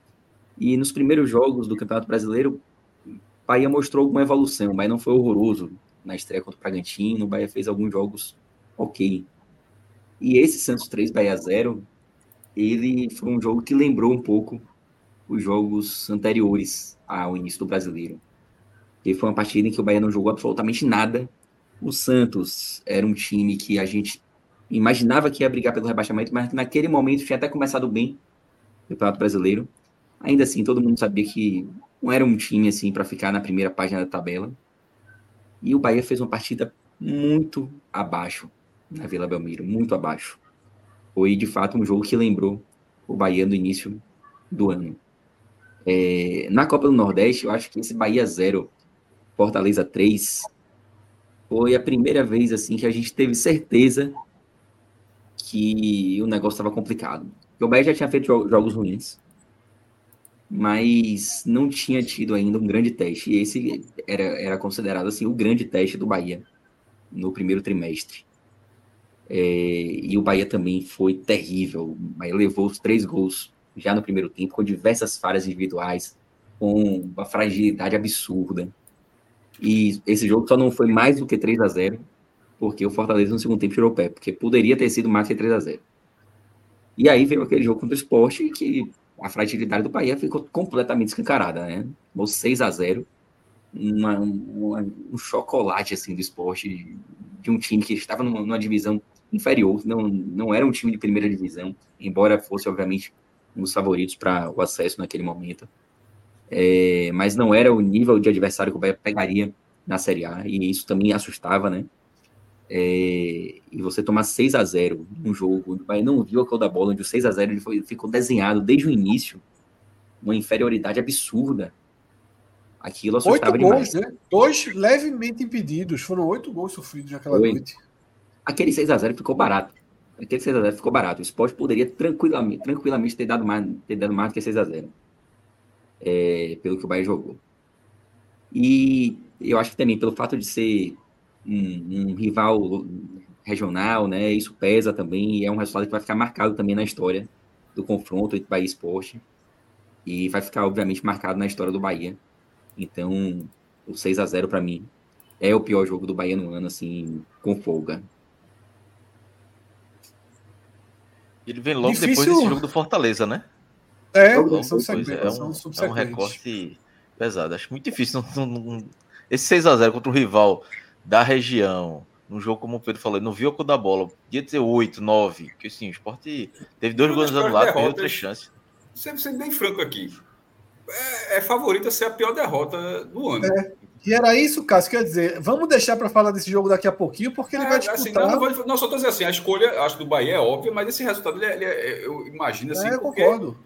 E nos primeiros jogos do Campeonato Brasileiro, o Bahia mostrou alguma evolução. O Bahia não foi horroroso na estreia contra o Bragantino, o Bahia fez alguns jogos ok. E esse Santos 3, Bahia 0, ele foi um jogo que lembrou um pouco os jogos anteriores ao início do brasileiro. E foi uma partida em que o Bahia não jogou absolutamente nada. O Santos era um time que a gente imaginava que ia brigar pelo rebaixamento, mas naquele momento tinha até começado bem o Campeonato Brasileiro. Ainda assim, todo mundo sabia que não era um time assim para ficar na primeira página da tabela. E o Bahia fez uma partida muito abaixo na Vila Belmiro, muito abaixo. Foi de fato um jogo que lembrou o Bahia no início do ano. É, na Copa do Nordeste, eu acho que esse Bahia 0, Fortaleza 3, foi a primeira vez assim que a gente teve certeza que o negócio estava complicado. O Bahia já tinha feito jogos ruins, mas não tinha tido ainda um grande teste. E esse era, era considerado assim o grande teste do Bahia no primeiro trimestre. É, e o Bahia também foi terrível. O Bahia levou os três gols já no primeiro tempo, com diversas falhas individuais, com uma fragilidade absurda. E esse jogo só não foi mais do que 3 a 0 porque o Fortaleza no segundo tempo tirou o pé, porque poderia ter sido mais que 3 a 0 E aí veio aquele jogo contra o esporte que a fragilidade do Bahia ficou completamente escancarada, né? Ou 6 a 0 uma, uma, um chocolate assim do esporte de um time que estava numa, numa, divisão inferior, não, não era um time de primeira divisão, embora fosse, obviamente, um dos favoritos para o acesso naquele momento. É, mas não era o nível de adversário que o Bahia pegaria na Série A, e isso também assustava, né? É, e você tomar 6 a 0 num jogo, o Bahia não viu a cor da bola, onde o 6 a 0 ele foi, ficou desenhado desde o início, uma inferioridade absurda. Aquilo assustava oito demais. gols, né? Dois levemente impedidos, foram oito gols sofridos naquela noite. Aquele 6 a 0 ficou barato. Aquele 6 a 0 ficou barato. O esporte poderia tranquilamente, tranquilamente ter dado mais, ter dado mais do que 6 a 0 é, pelo que o Bahia jogou. E eu acho que também pelo fato de ser um, um, rival regional, né? Isso pesa também e é um resultado que vai ficar marcado também na história do confronto entre Bahia e Esporte e vai ficar obviamente marcado na história do Bahia. Então, o 6 a 0 para mim é o pior jogo do Bahia no ano assim, com folga. Ele vem logo Difícil... depois desse jogo do Fortaleza, né? É, logo são é, um, é um recorte pesado. Acho muito difícil. Não, não, não... Esse 6 a 0 contra o rival da região, num jogo como o Pedro falou, não viu a cor da bola, podia ter 8, 9, que assim, o esporte teve dois gols anulados, teve outras chances. Sendo, sendo bem franco aqui, é, é favorito a ser a pior derrota do ano. É. E era isso, Cássio, quer dizer, vamos deixar para falar desse jogo daqui a pouquinho, porque ele é, vai disputar... Assim, não, não, vou, não, só estou dizendo assim, a escolha, acho, do Bahia é óbvia, mas esse resultado, ele, é, ele é, eu imagino assim... É, eu concordo.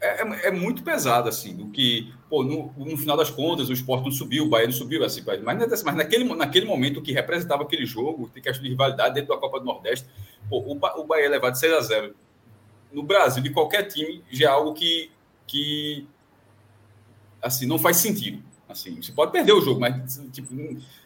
É, é, é, muito pesado, assim, do que, pô, no, no, final das contas, o esporte não subiu, o Bahia não subiu, assim, mas, mas naquele, naquele momento, que representava aquele jogo, tem questão de rivalidade dentro da Copa do Nordeste, pô, o, o Bahia levar de 6 a 0 no Brasil, de qualquer time, já é algo que, que assim, não faz sentido. Assim, você pode perder o jogo, mas, tipo,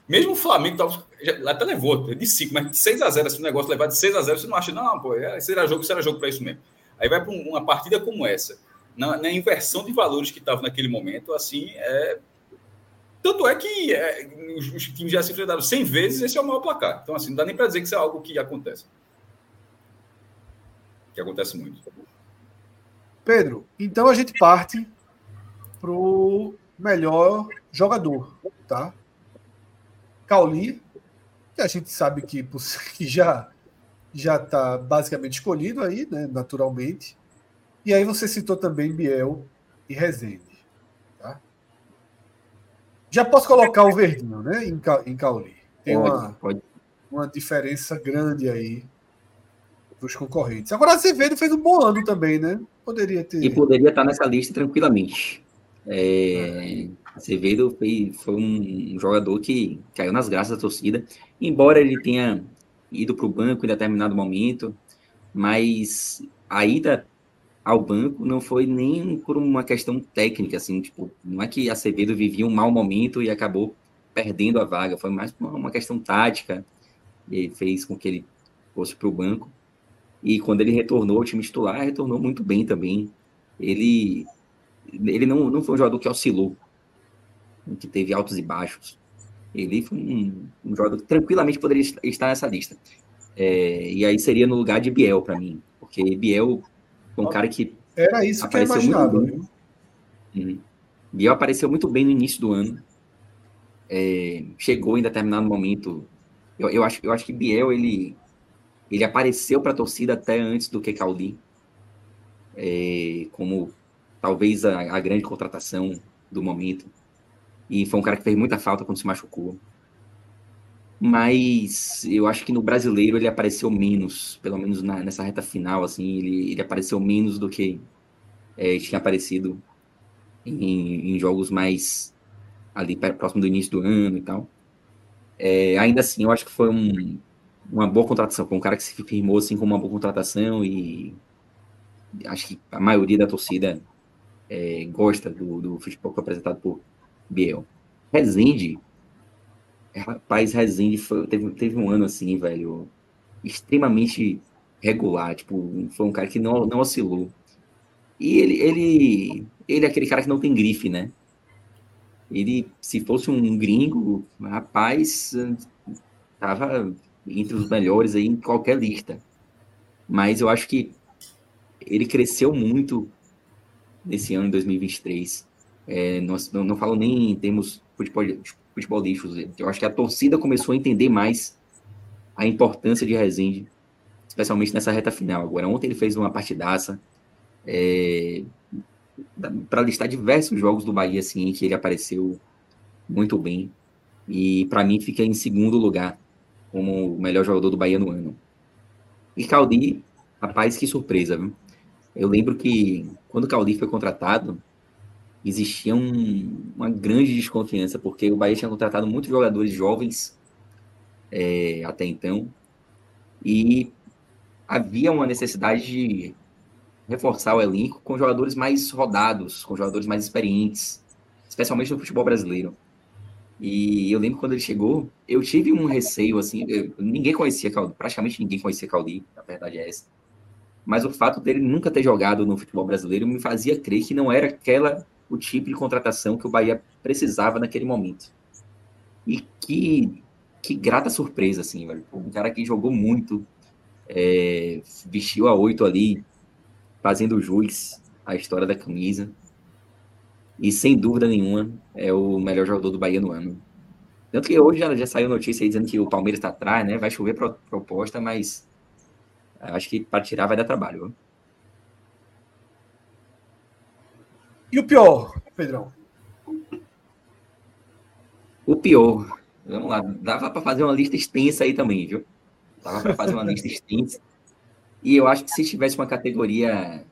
mesmo o Flamengo já, até levou, de 5, mas de 6 a 0 assim, um negócio levar de 6 a 0 você não acha, não, pô, é, será jogo, será jogo para isso mesmo. Aí vai para uma partida como essa na, na inversão de valores que estavam naquele momento, assim, é... Tanto é que é, os, os, times já se enfrentaram 100 vezes, esse é o maior placar. Então, assim, não dá nem para dizer que isso é algo que acontece. Que acontece muito. Pedro, então a gente parte para o melhor jogador, tá? Cauli, que a gente sabe que, que já já está basicamente escolhido aí, né, naturalmente. E aí você citou também Biel e Rezende. Tá? Já posso colocar o verdinho, né? Em, em Cauli. Tem uma, pode. uma diferença grande aí para os concorrentes. Agora, Azevedo fez um bom ano também, né? Poderia ter. E poderia estar nessa lista tranquilamente. É, Azevedo foi, foi um jogador que caiu nas graças da torcida, embora ele tenha ido para o banco em determinado momento, mas a ida ao banco não foi nem por uma questão técnica, assim, tipo, não é que Acevedo vivia um mau momento e acabou perdendo a vaga, foi mais uma questão tática, e fez com que ele fosse para o banco. E quando ele retornou ao time titular, retornou muito bem também. Ele, ele não, não foi um jogador que oscilou, que teve altos e baixos. Ele foi um, um jogador que tranquilamente poderia estar nessa lista. É, e aí seria no lugar de Biel para mim, porque Biel foi um cara que. Era isso que eu imaginava. Muito bem. Uhum. Biel apareceu muito bem no início do ano. É, chegou em determinado momento. Eu, eu, acho, eu acho que Biel ele, ele apareceu para a torcida até antes do que Cauli. É, como talvez a, a grande contratação do momento. E foi um cara que fez muita falta quando se machucou mas eu acho que no brasileiro ele apareceu menos, pelo menos na, nessa reta final, assim, ele, ele apareceu menos do que é, tinha aparecido em, em, jogos mais ali próximo do início do ano e tal. É, ainda assim, eu acho que foi um, uma boa contratação, foi um cara que se firmou assim como uma boa contratação e acho que a maioria da torcida é, gosta do, do futebol apresentado por Biel. Rezende, Rapaz, Rezende foi, teve, teve um ano assim, velho, extremamente regular. Tipo, foi um cara que não, não oscilou. E ele, ele, ele é aquele cara que não tem grife, né? Ele, se fosse um gringo, rapaz, tava entre os melhores aí em qualquer lista. Mas eu acho que ele cresceu muito nesse ano, em 2023. É, nós, não, não falo nem em termos futebol, futebolistas. Eu acho que a torcida começou a entender mais a importância de Rezende, especialmente nessa reta final. Agora, ontem ele fez uma partidaça. É, para listar diversos jogos do Bahia, assim, que ele apareceu muito bem. E para mim fica em segundo lugar como o melhor jogador do Bahia no ano. E Caldi, rapaz, que surpresa, viu? Eu lembro que quando o Caldi foi contratado, existia um, uma grande desconfiança, porque o Bahia tinha contratado muitos jogadores jovens é, até então, e havia uma necessidade de reforçar o elenco com jogadores mais rodados, com jogadores mais experientes, especialmente no futebol brasileiro. E eu lembro quando ele chegou, eu tive um receio, assim, eu, ninguém conhecia Caldi, praticamente ninguém conhecia Caldi, a verdade é essa. Mas o fato dele nunca ter jogado no futebol brasileiro me fazia crer que não era aquela o tipo de contratação que o Bahia precisava naquele momento. E que, que grata surpresa, assim, velho. Um cara que jogou muito, é, vestiu a oito ali, fazendo jus à história da camisa. E sem dúvida nenhuma é o melhor jogador do Bahia no ano. Tanto que hoje já, já saiu notícia aí dizendo que o Palmeiras está atrás, né? Vai chover pro, proposta, mas acho que para tirar vai dar trabalho. Viu? E o pior, Pedrão? O pior. Vamos lá. Dava para fazer uma lista extensa aí também, viu? Dava para fazer uma lista extensa. E eu acho que se tivesse uma categoria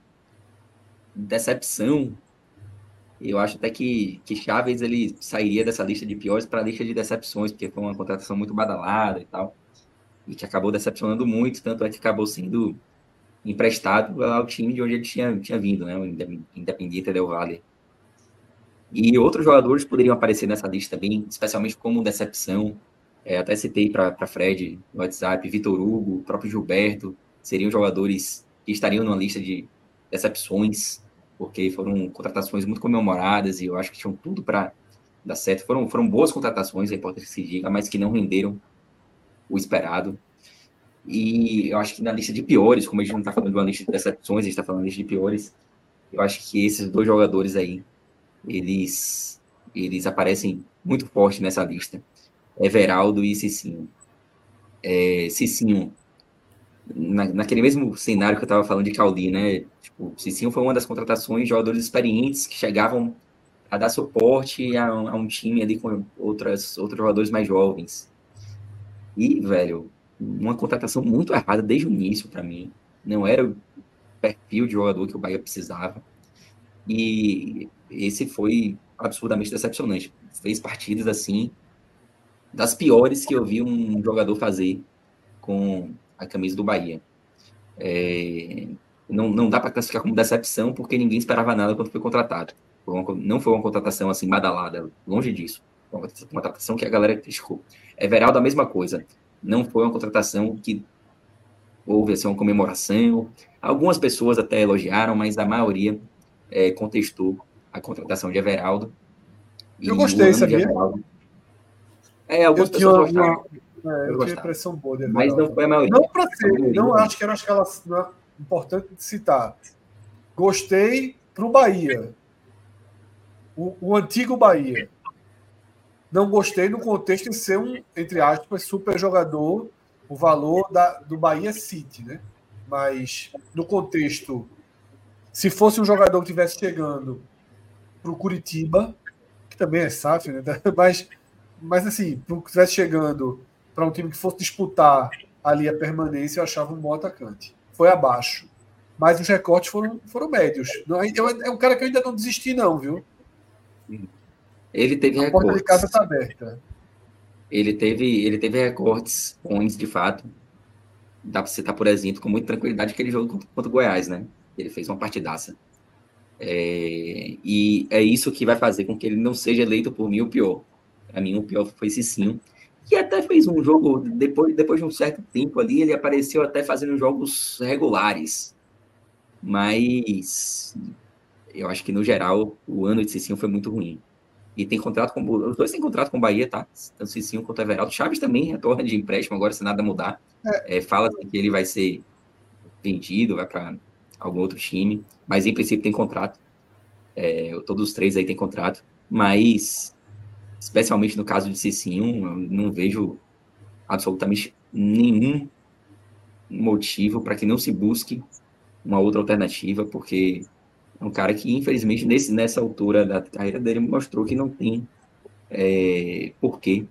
decepção, eu acho até que, que Chaves ele sairia dessa lista de piores para a lista de decepções, porque foi uma contratação muito badalada e tal, e que acabou decepcionando muito, tanto é que acabou sendo emprestado ao time de onde ele tinha, tinha vindo, né, o Independiente Del Valle. E outros jogadores poderiam aparecer nessa lista também, especialmente como decepção. É, até citei para Fred no WhatsApp, Vitor Hugo, o próprio Gilberto, seriam jogadores que estariam numa lista de decepções, porque foram contratações muito comemoradas e eu acho que tinham tudo para dar certo. Foram, foram boas contratações, é importante que se diga, mas que não renderam o esperado. E eu acho que na lista de piores, como a gente não está falando de uma lista de decepções, a gente está falando de lista de piores, eu acho que esses dois jogadores aí, eles, eles aparecem muito forte nessa lista. Everaldo e Cicinho. É, Cicinho na, naquele mesmo cenário que eu estava falando de Caldi, né? Tipo, Cicinho foi uma das contratações de jogadores experientes que chegavam a dar suporte a, a, um time ali com outras, outros jogadores mais jovens. E, velho, uma contratação muito errada desde o início para mim. Não era o perfil de jogador que o Bahia precisava. E esse foi absurdamente decepcionante. Fez partidas assim das piores que eu vi um jogador fazer com a camisa do Bahia. É, não, não dá para classificar como decepção, porque ninguém esperava nada quando foi contratado. Não foi uma contratação assim badalada, longe disso. Uma contratação que a galera criticou. Everaldo, a mesma coisa. Não foi uma contratação que houve assim, uma comemoração. Algumas pessoas até elogiaram, mas a maioria é, contestou a contratação de Everaldo. Eu gostei, sabia? Everaldo, é, algumas eu pessoas tinha gostaram. É, eu, tinha impressão boa dele. Mas não foi a maioria. Não para ser, não acho que era aquela é importante citar. Gostei para o Bahia. O antigo Bahia. Não gostei no contexto de ser um, entre aspas, super jogador, o valor da, do Bahia City, né? Mas no contexto, se fosse um jogador que estivesse chegando para o Curitiba, que também é SAF, né? Mas, mas assim, que estivesse chegando para um time que fosse disputar ali a permanência, eu achava um bom atacante. Foi abaixo. Mas os recortes foram, foram médios. Não, é, é um cara que eu ainda não desisti, não, viu? Ele teve a recortes. porta de casa está aberta. Ele teve, ele teve recortes bons, de fato. Dá para citar, por exemplo, com muita tranquilidade aquele jogo contra, contra o Goiás, né? Ele fez uma partidaça. É, e é isso que vai fazer com que ele não seja eleito por mim o pior. Para mim, o pior foi esse sim que até fez um jogo, depois, depois de um certo tempo ali, ele apareceu até fazendo jogos regulares. Mas eu acho que, no geral, o ano de Cicinho foi muito ruim. E tem contrato com. Os dois têm contrato com o Bahia, tá? Tanto Cicinho quanto o Everaldo. Chaves também retorna de empréstimo agora, se nada mudar. É. É, fala que ele vai ser vendido, vai para algum outro time. Mas, em princípio, tem contrato. É, todos os três aí têm contrato. Mas, especialmente no caso de Cicinho, eu não vejo absolutamente nenhum motivo para que não se busque uma outra alternativa, porque é um cara que, infelizmente, nesse, nessa altura da carreira dele, mostrou que não tem é, porquê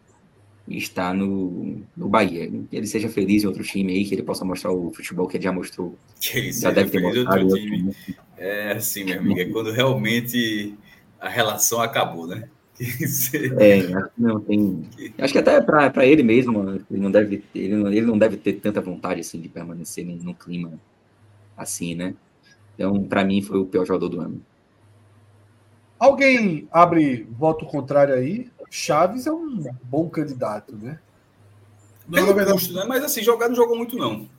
estar no, no Bahia. Que ele seja feliz em outro time aí, que ele possa mostrar o futebol que ele já mostrou. Que ele já deve ter mostrado. Outro time. É assim, meu amigo, é quando realmente a relação acabou, né? é, acho que não tem. Acho que até para ele mesmo, ele não deve, ele não, ele não deve ter tanta vontade assim de permanecer num clima assim, né? Então, para mim, foi o pior jogador do ano. Alguém abre voto contrário aí? Chaves é um bom candidato, né? Não, na verdade, custo, né? Mas assim, jogar não jogou muito, não.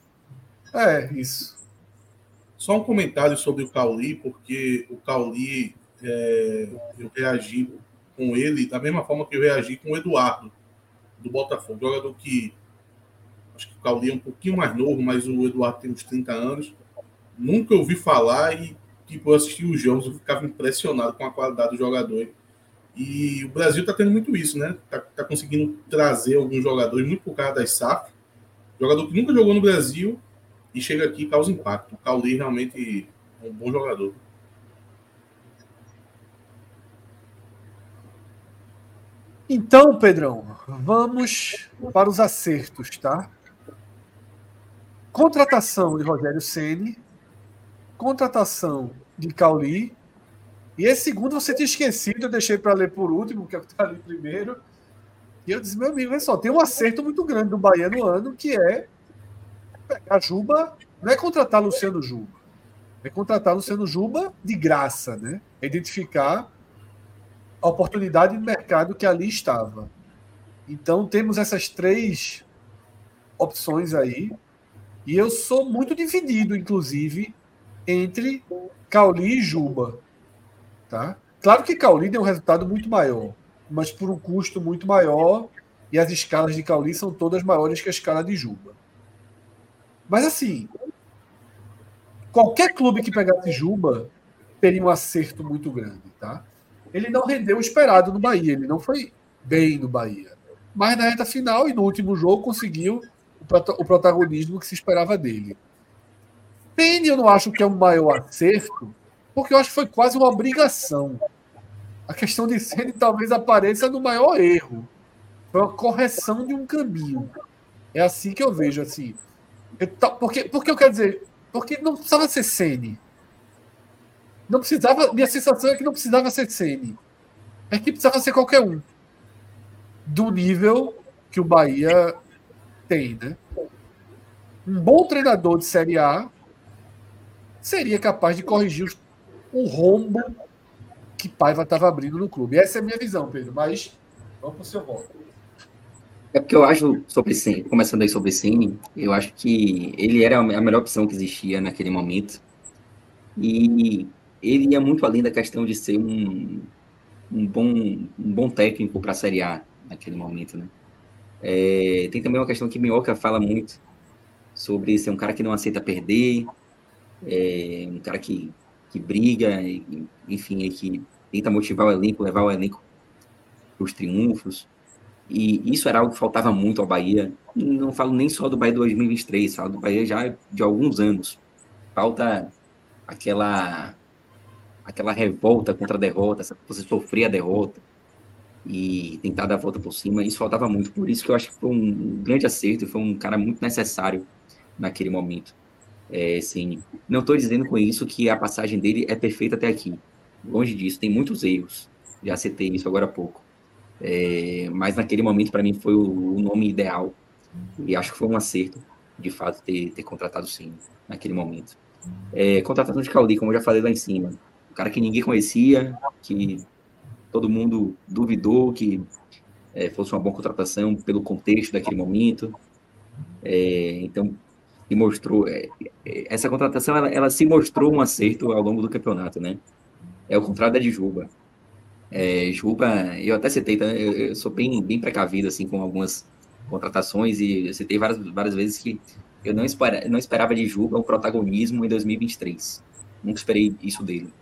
É, isso. Só um comentário sobre o Cauli, porque o Cauli, é, eu reagi com ele da mesma forma que eu reagi com o Eduardo, do Botafogo. Jogador que. Acho que o Cauli é um pouquinho mais novo, mas o Eduardo tem uns 30 anos nunca ouvi falar e tipo, eu assisti os jogos, ficava impressionado com a qualidade do jogador. E o Brasil está tendo muito isso, né? Tá, tá, conseguindo trazer alguns jogadores, muito por causa das SAF. Jogador que nunca jogou no Brasil e chega aqui e causa impacto. O Cauli realmente é um bom jogador. Então, Pedrão, vamos para os acertos, tá? Contratação de Rogério Ceni contratação de Cauli. E esse segundo você tinha esquecido, eu deixei para ler por último, que é o que está ali primeiro. E eu disse, meu amigo, olha só, tem um acerto muito grande do Bahia no ano, que é pegar Juba, não é contratar Luciano Juba, é contratar Luciano Juba de graça, né? É identificar a oportunidade de mercado que ali estava. Então temos essas três opções aí. E eu sou muito dividido, inclusive, entre Cauli e Juba. Tá? Claro que Cauli deu um resultado muito maior, mas por um custo muito maior, e as escalas de Cauli são todas maiores que a escala de Juba. Mas assim, qualquer clube que pegasse Juba teria um acerto muito grande. Tá? Ele não rendeu o esperado no Bahia, ele não foi bem no Bahia. Mas na reta final e no último jogo conseguiu o protagonismo que se esperava dele. Penny eu não acho que é um maior acerto, porque eu acho que foi quase uma obrigação. A questão de Senna talvez apareça no maior erro. Foi uma correção de um caminho. É assim que eu vejo, assim. Eu, porque, porque eu quero dizer, porque não precisava ser Sene. Não precisava. Minha sensação é que não precisava ser Sene. É que precisava ser qualquer um. Do nível que o Bahia tem, né? Um bom treinador de Série A seria capaz de corrigir o rombo que Paiva estava abrindo no clube. Essa é a minha visão, Pedro, mas vamos para o seu voto. É porque eu acho, sobre começando aí sobre Cine, eu acho que ele era a melhor opção que existia naquele momento. E ele ia muito além da questão de ser um, um, bom, um bom técnico para a Série A naquele momento, né? É, tem também uma questão que Minhoca fala muito sobre ser um cara que não aceita perder, é um cara que, que briga, enfim, é que tenta motivar o elenco, levar o elenco para os triunfos. E isso era algo que faltava muito ao Bahia. Não falo nem só do Bahia 2023, falo do Bahia já de alguns anos. Falta aquela aquela revolta contra a derrota, você sofrer a derrota e tentar dar a volta por cima, isso faltava muito. Por isso que eu acho que foi um grande acerto, foi um cara muito necessário naquele momento. É, sim. Não estou dizendo com isso que a passagem dele é perfeita até aqui. Longe disso, tem muitos erros. Já citei isso agora há pouco. É, mas naquele momento, para mim, foi o, o, nome ideal. E acho que foi um acerto, de fato, ter, ter contratado sim, naquele momento. É, contratação de Cauli, como eu já falei lá em cima. Um cara que ninguém conhecia, que todo mundo duvidou que é, fosse uma boa contratação pelo contexto daquele momento. É, então, se mostrou. É, é, essa contratação ela, ela, se mostrou um acerto ao longo do campeonato, né? É o contrário da de Juba. É, Juba, eu até citei, tá? eu, eu, sou bem, bem precavido assim com algumas contratações e eu citei várias, várias vezes que eu não, não esperava de Juba um protagonismo em 2023. Nunca esperei isso dele.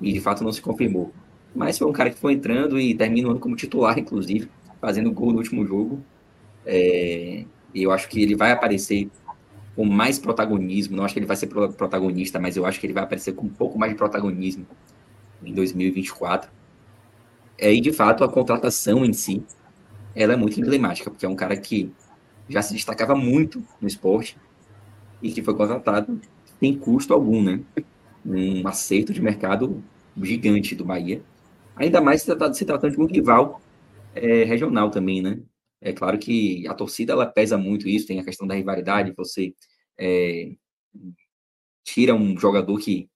E de fato não se confirmou. Mas foi um cara que foi entrando e termina o ano como titular, inclusive, fazendo gol no último jogo. É, e eu acho que ele vai aparecer com mais protagonismo. Não acho que ele vai ser protagonista, mas eu acho que ele vai aparecer com um pouco mais de protagonismo em 2024. É, e de fato, a contratação em si, ela é muito emblemática, porque é um cara que já se destacava muito no esporte e que foi contratado sem custo algum, né? Um acerto de mercado gigante do Bahia. Ainda mais se tratando, se tratando de um rival é, regional também, né? É claro que a torcida ela pesa muito isso, tem a questão da rivalidade, você é, tira um jogador que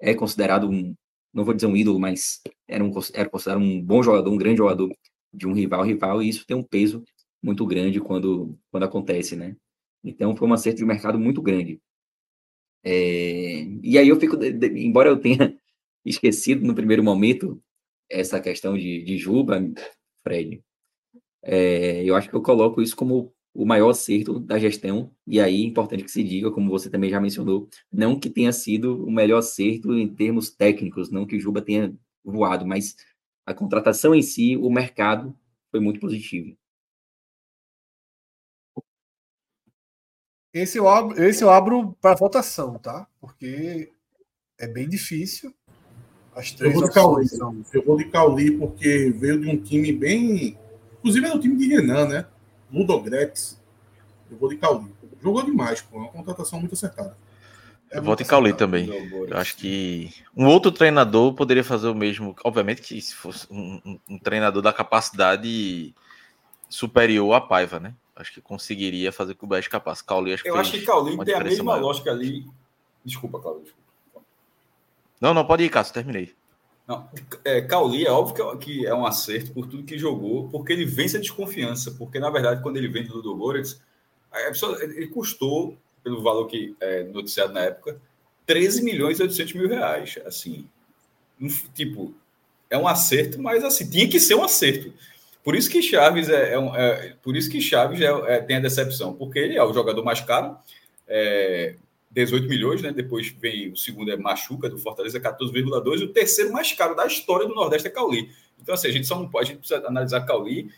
é considerado um, não vou dizer um ídolo, mas era, um, era considerado um bom jogador, um grande jogador de um rival rival, e isso tem um peso muito grande quando, quando acontece, né? Então foi um acerto de mercado muito grande. É, e aí eu fico, embora eu tenha esquecido no primeiro momento essa questão de, de Juba, Fred, é, eu acho que eu coloco isso como o maior acerto da gestão, e aí é importante que se diga, como você também já mencionou, não que tenha sido o melhor acerto em termos técnicos, não que Juba tenha voado, mas a contratação em si, o mercado foi muito positivo. Esse eu abro, esse eu abro para votação, tá? Porque é bem difícil. As três eu vou de Cauli, são... eu vou de Cauli porque veio de um time bem Inclusive é o time de Renan, né? Ludogrex. Eu vou de Cauli. Jogou demais, pô. É uma contratação muito acertada. É eu vou de Cauli também. Eu acho que um outro treinador poderia fazer o mesmo. Obviamente que se fosse um, um, um treinador da capacidade superior à Paiva, né? Acho que conseguiria fazer com o Best capaz. Cauli, acho que Eu acho que Cauli tem a mesma maior. lógica ali. Desculpa, Cauli. Não, não, pode ir, Cássio, terminei. Não, é, Cauli é óbvio que é um acerto por tudo que jogou, porque ele vence a desconfiança. Porque, na verdade, quando ele vem do Ludogorets, ele custou, pelo valor que é noticiado na época, 13 milhões e 800 mil reais. Assim, um, tipo, é um acerto, mas assim, tinha que ser um acerto. Por isso que Chaves é, é, um, é por isso que Chaves é, é, tem a decepção, porque ele é o jogador mais caro, é, 18 milhões, né? Depois vem o segundo é Machuca, do Fortaleza, 14,2. E o terceiro mais caro da história do Nordeste é Cauli. Então, assim, a gente só não pode, a gente precisa analisar Cauli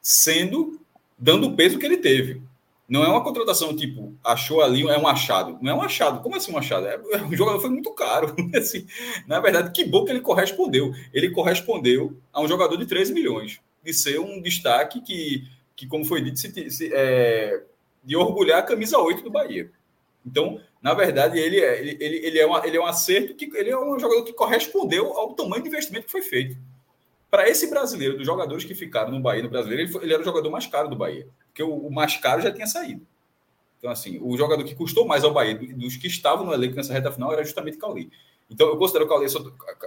sendo, dando o peso que ele teve. Não é uma contratação tipo, achou ali, é um achado. Não é um achado. Como assim um achado? É, o jogador foi muito caro. Assim, na verdade, que bom que ele correspondeu. Ele correspondeu a um jogador de 13 milhões, de ser um destaque que, que como foi dito, se, se, é, de orgulhar a camisa 8 do Bahia. Então, na verdade, ele é, ele, ele, ele, é, uma, ele é um acerto que ele é um jogador que correspondeu ao tamanho do investimento que foi feito. Para esse brasileiro, dos jogadores que ficaram no Bahia, no brasileiro, ele, foi, ele era o jogador mais caro do Bahia, porque o, o, mais caro já tinha saído. Então, assim, o jogador que custou mais ao Bahia, dos que estavam no elenco nessa reta final, era justamente Cauli. Então, eu considero o Cauli,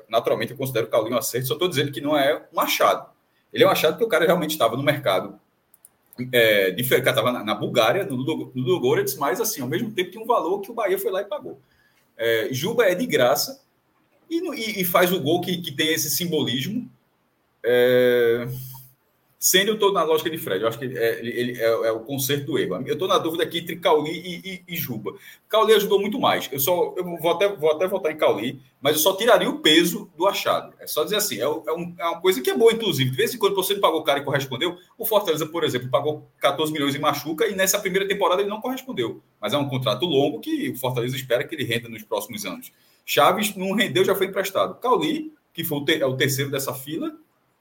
naturalmente, eu considero o Cauli um acerto, só estou dizendo que não é um achado. Ele é um achado porque o cara realmente estava no mercado é, diferente, estava na, na, Bulgária, no, no Ludogorets, mas assim, ao mesmo tempo tinha um valor que o Bahia foi lá e pagou. É, Juba é de graça e, e, e, faz o gol que, que tem esse simbolismo. É, Sendo eu estou na lógica de Fred, eu acho que é, ele, ele é, é, o conserto do erro. Eu estou na dúvida aqui entre Cauli e, e, e, Juba. Cauli ajudou muito mais. Eu só eu vou até, vou até votar em Cauli, mas eu só tiraria o peso do achado. É só dizer assim, é, é, um, é uma coisa que é boa, inclusive. De vez em quando você não pagou cara e correspondeu, o Fortaleza, por exemplo, pagou 14 milhões e machuca, e nessa primeira temporada ele não correspondeu. Mas é um contrato longo que o Fortaleza espera que ele renda nos próximos anos. Chaves não rendeu, já foi emprestado. Cauli, que foi o, é o terceiro dessa fila,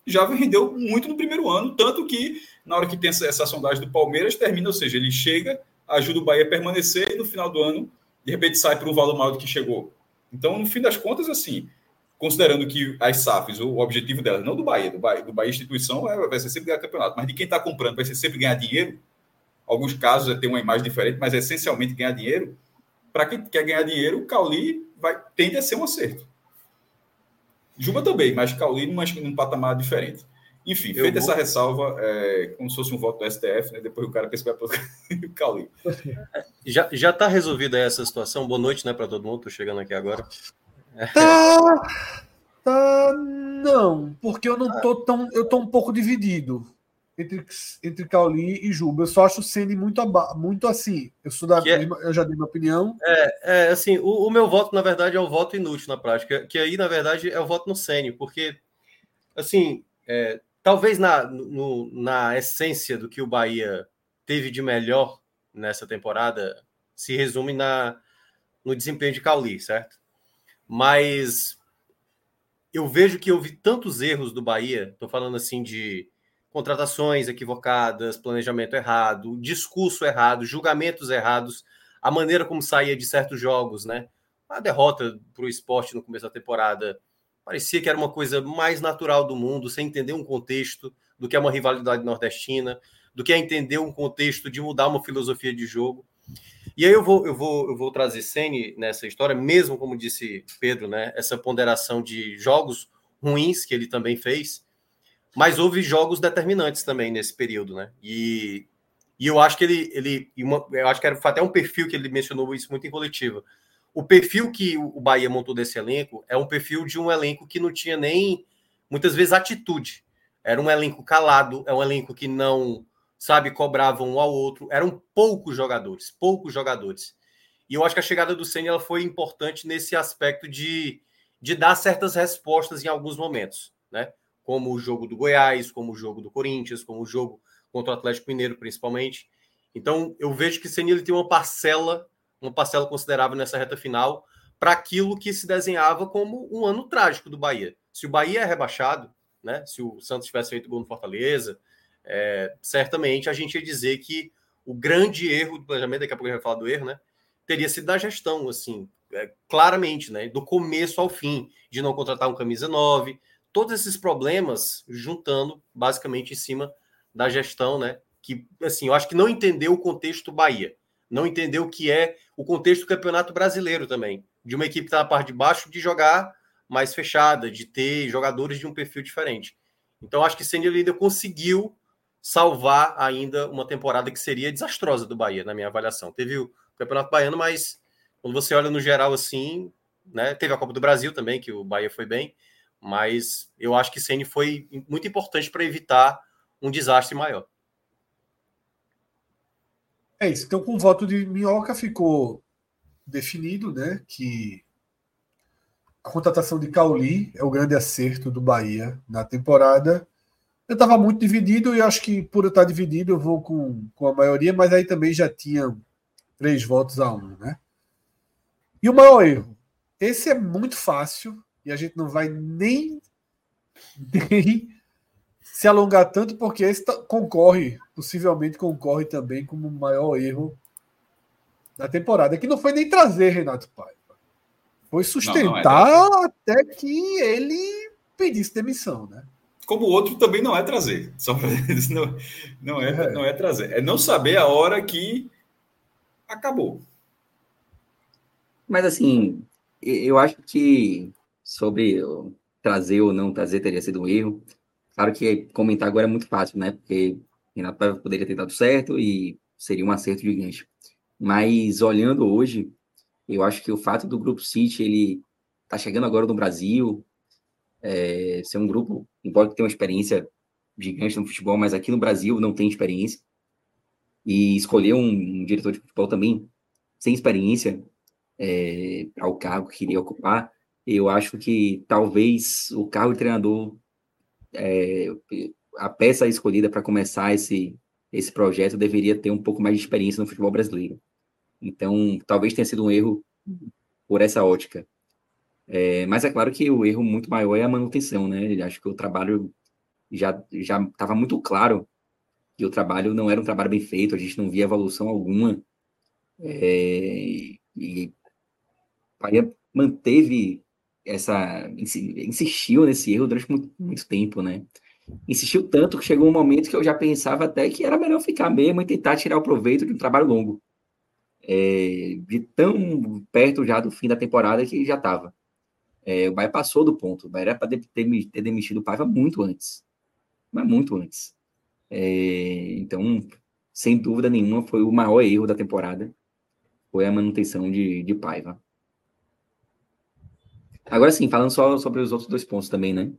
já rendeu muito no primeiro ano, tanto que na hora que tem essa, essa sondagem do Palmeiras, termina, ou seja, ele chega, ajuda o Bahia a permanecer e no final do ano, de repente, sai por um valor maior do que chegou. Então, no fim das contas, assim, considerando que as SAFs, o objetivo delas, não do Bahia, do Bahia, do Bahia instituição, é, vai ser sempre ganhar campeonato, mas de quem está comprando vai ser sempre ganhar dinheiro. Alguns casos é ter uma imagem diferente, mas é essencialmente ganhar dinheiro. Para quem quer ganhar dinheiro, o Cauli vai, tende a ser um acerto. Juba também, mas Cauli num, num patamar diferente. Enfim, eu feita vou... essa ressalva, é, como se fosse um voto do STF, né? Depois o cara pensa que vai para o Cali. Já, já tá resolvida essa situação? Boa noite, né, para todo mundo. Tô chegando aqui agora. Tá, tá, não, porque eu não tô tão, eu tô um pouco dividido entre, entre Cauli e Juba. Eu só acho o Ceni muito, muito assim. Eu sou da é, eu já dei minha opinião. É, é assim, o, o, meu voto, na verdade, é o voto inútil na prática, que aí, na verdade, é o voto no Ceni, porque, assim, é, talvez na, no, na essência do que o Bahia teve de melhor nessa temporada se resume na, no desempenho de Cauli, certo? Mas eu vejo que houve tantos erros do Bahia, estou falando assim de contratações equivocadas, planejamento errado, discurso errado, julgamentos errados, a maneira como saía de certos jogos, né? A derrota para o esporte no começo da temporada parecia que era uma coisa mais natural do mundo, sem entender um contexto do que é uma rivalidade nordestina, do que é entender um contexto de mudar uma filosofia de jogo. E aí eu vou, eu vou, eu vou trazer Sene nessa história, mesmo como disse Pedro, né? Essa ponderação de jogos ruins que ele também fez, mas houve jogos determinantes também nesse período, né? E, e eu acho que ele, ele uma, eu acho que era até um perfil que ele mencionou isso muito em coletiva. O perfil que o Bahia montou desse elenco é um perfil de um elenco que não tinha nem muitas vezes atitude. Era um elenco calado, é um elenco que não sabe cobrava um ao outro. Eram poucos jogadores, poucos jogadores. E eu acho que a chegada do Senna ela foi importante nesse aspecto de, de dar certas respostas em alguns momentos, né? Como o jogo do Goiás, como o jogo do Corinthians, como o jogo contra o Atlético Mineiro, principalmente. Então, eu vejo que Senil tem uma parcela, uma parcela considerável nessa reta final para aquilo que se desenhava como um ano trágico do Bahia. Se o Bahia é rebaixado, né? Se o Santos tivesse feito gol no Fortaleza, é, certamente a gente ia dizer que o grande erro do planejamento, daqui a pouco a gente vai falar do erro, né? Teria sido da gestão, assim, é, claramente, né? Do começo ao fim, de não contratar um camisa 9, todos esses problemas juntando basicamente em cima da gestão, né? Que assim, eu acho que não entendeu o contexto Bahia, não entendeu o que é o contexto do Campeonato Brasileiro também, de uma equipe que está na parte de baixo de jogar mais fechada, de ter jogadores de um perfil diferente. Então acho que Senna Líder conseguiu salvar ainda uma temporada que seria desastrosa do Bahia, na minha avaliação. Teve o Campeonato Baiano, mas quando você olha no geral assim, né? Teve a Copa do Brasil também, que o Bahia foi bem, mas eu acho que Ceni foi muito importante para evitar um desastre maior. É isso. Então, com o voto de Minhoca ficou definido, né, que a contratação de Cauli é o grande acerto do Bahia na temporada. Eu estava muito dividido e acho que por eu estar dividido eu vou com, com a maioria, mas aí também já tinha três votos a um, né? E o maior erro. Esse é muito fácil, e a gente não vai nem, nem se alongar tanto, porque esse concorre, possivelmente concorre também como o maior erro da temporada, que não foi nem trazer Renato Paiva. Foi sustentar não, não é até que ele pedisse demissão, né? Como o outro também não é trazer. Só para não, não, é, é, não é trazer. É não saber a hora que acabou. Mas assim, eu acho que sobre trazer ou não trazer teria sido um erro. Claro que comentar agora é muito fácil, né? Porque Renato poderia ter dado certo e seria um acerto gigante. Mas olhando hoje, eu acho que o fato do Grupo City, ele tá chegando agora no Brasil, é, ser um grupo, embora tenha uma experiência gigante no futebol, mas aqui no Brasil não tem experiência. E escolher um, um diretor de futebol também sem experiência é, o cargo que queria ocupar, eu acho que talvez o carro de treinador, é, a peça escolhida para começar esse, esse projeto deveria ter um pouco mais de experiência no futebol brasileiro. Então, talvez tenha sido um erro por essa ótica. É, mas é claro que o erro muito maior é a manutenção, né? Acho que o trabalho já já estava muito claro que o trabalho não era um trabalho bem feito, a gente não via evolução alguma. É, e Bahia manteve essa insistiu nesse erro durante muito, muito, tempo, né? Insistiu tanto que chegou um momento que eu já pensava até que era melhor ficar mesmo e tentar tirar o proveito de um trabalho longo. É, de tão perto já do fim da temporada que já estava. É, o Bahia passou do ponto. O Bahia era para ter, ter, demitido o Paiva muito antes. mas muito antes. É, então, sem dúvida nenhuma, foi o maior erro da temporada. Foi a manutenção de, de Paiva. Agora sim, falando só sobre os outros dois pontos também, né?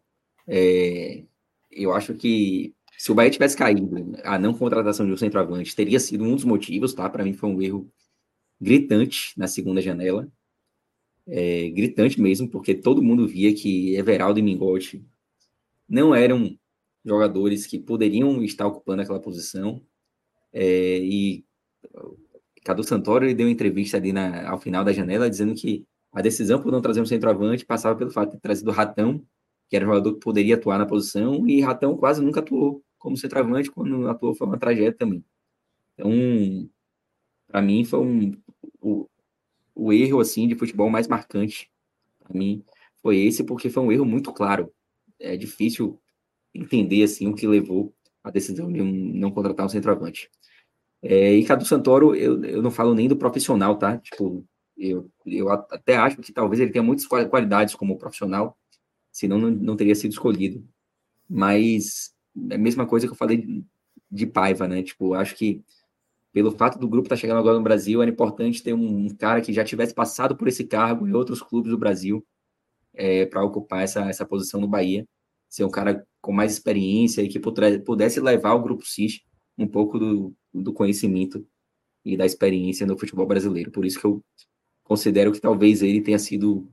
É, eu acho que se o Bahia tivesse caído, a não contratação de um centroavante teria sido um dos motivos, tá? Para mim foi um erro gritante na segunda janela. É, gritante mesmo, porque todo mundo via que Everaldo e Mingotti não eram jogadores que poderiam estar ocupando aquela posição. É, e Cadu Santoro deu uma entrevista ali na, ao final da janela dizendo que a decisão por não trazer um centroavante passava pelo fato de ter trazido o Ratão, que era um jogador que poderia atuar na posição, e Ratão quase nunca atuou como centroavante, quando atuou foi uma tragédia também. Então, para mim, foi um, o, o erro assim de futebol mais marcante para mim foi esse, porque foi um erro muito claro. É difícil entender assim o que levou a decisão de não contratar um centroavante. É, e Cadu Santoro, eu, eu não falo nem do profissional, tá? Tipo, eu, eu até acho que talvez ele tenha muitas qualidades como profissional, senão não, não teria sido escolhido. Mas é a mesma coisa que eu falei de Paiva, né? Tipo, acho que pelo fato do grupo estar tá chegando agora no Brasil, era importante ter um, cara que já tivesse passado por esse cargo em outros clubes do Brasil é, para ocupar essa, essa posição no Bahia. Ser um cara com mais experiência e que pudesse levar o Grupo CIS um pouco do, do conhecimento e da experiência no futebol brasileiro. Por isso que eu considero que talvez ele tenha sido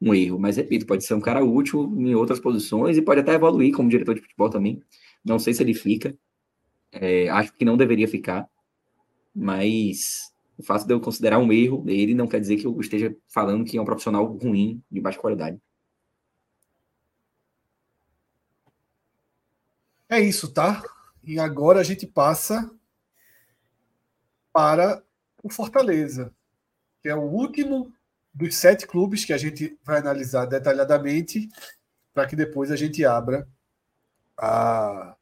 um erro. Mas, repito, pode ser um cara útil em outras posições e pode até evoluir como diretor de futebol também. Não sei se ele fica. É, acho que não deveria ficar. Mas o fato de eu considerar um erro dele não quer dizer que eu esteja falando que é um profissional ruim, de baixa qualidade. É isso, tá? E agora a gente passa para o Fortaleza que é o último dos sete clubes que a gente vai analisar detalhadamente, para que depois a gente abra a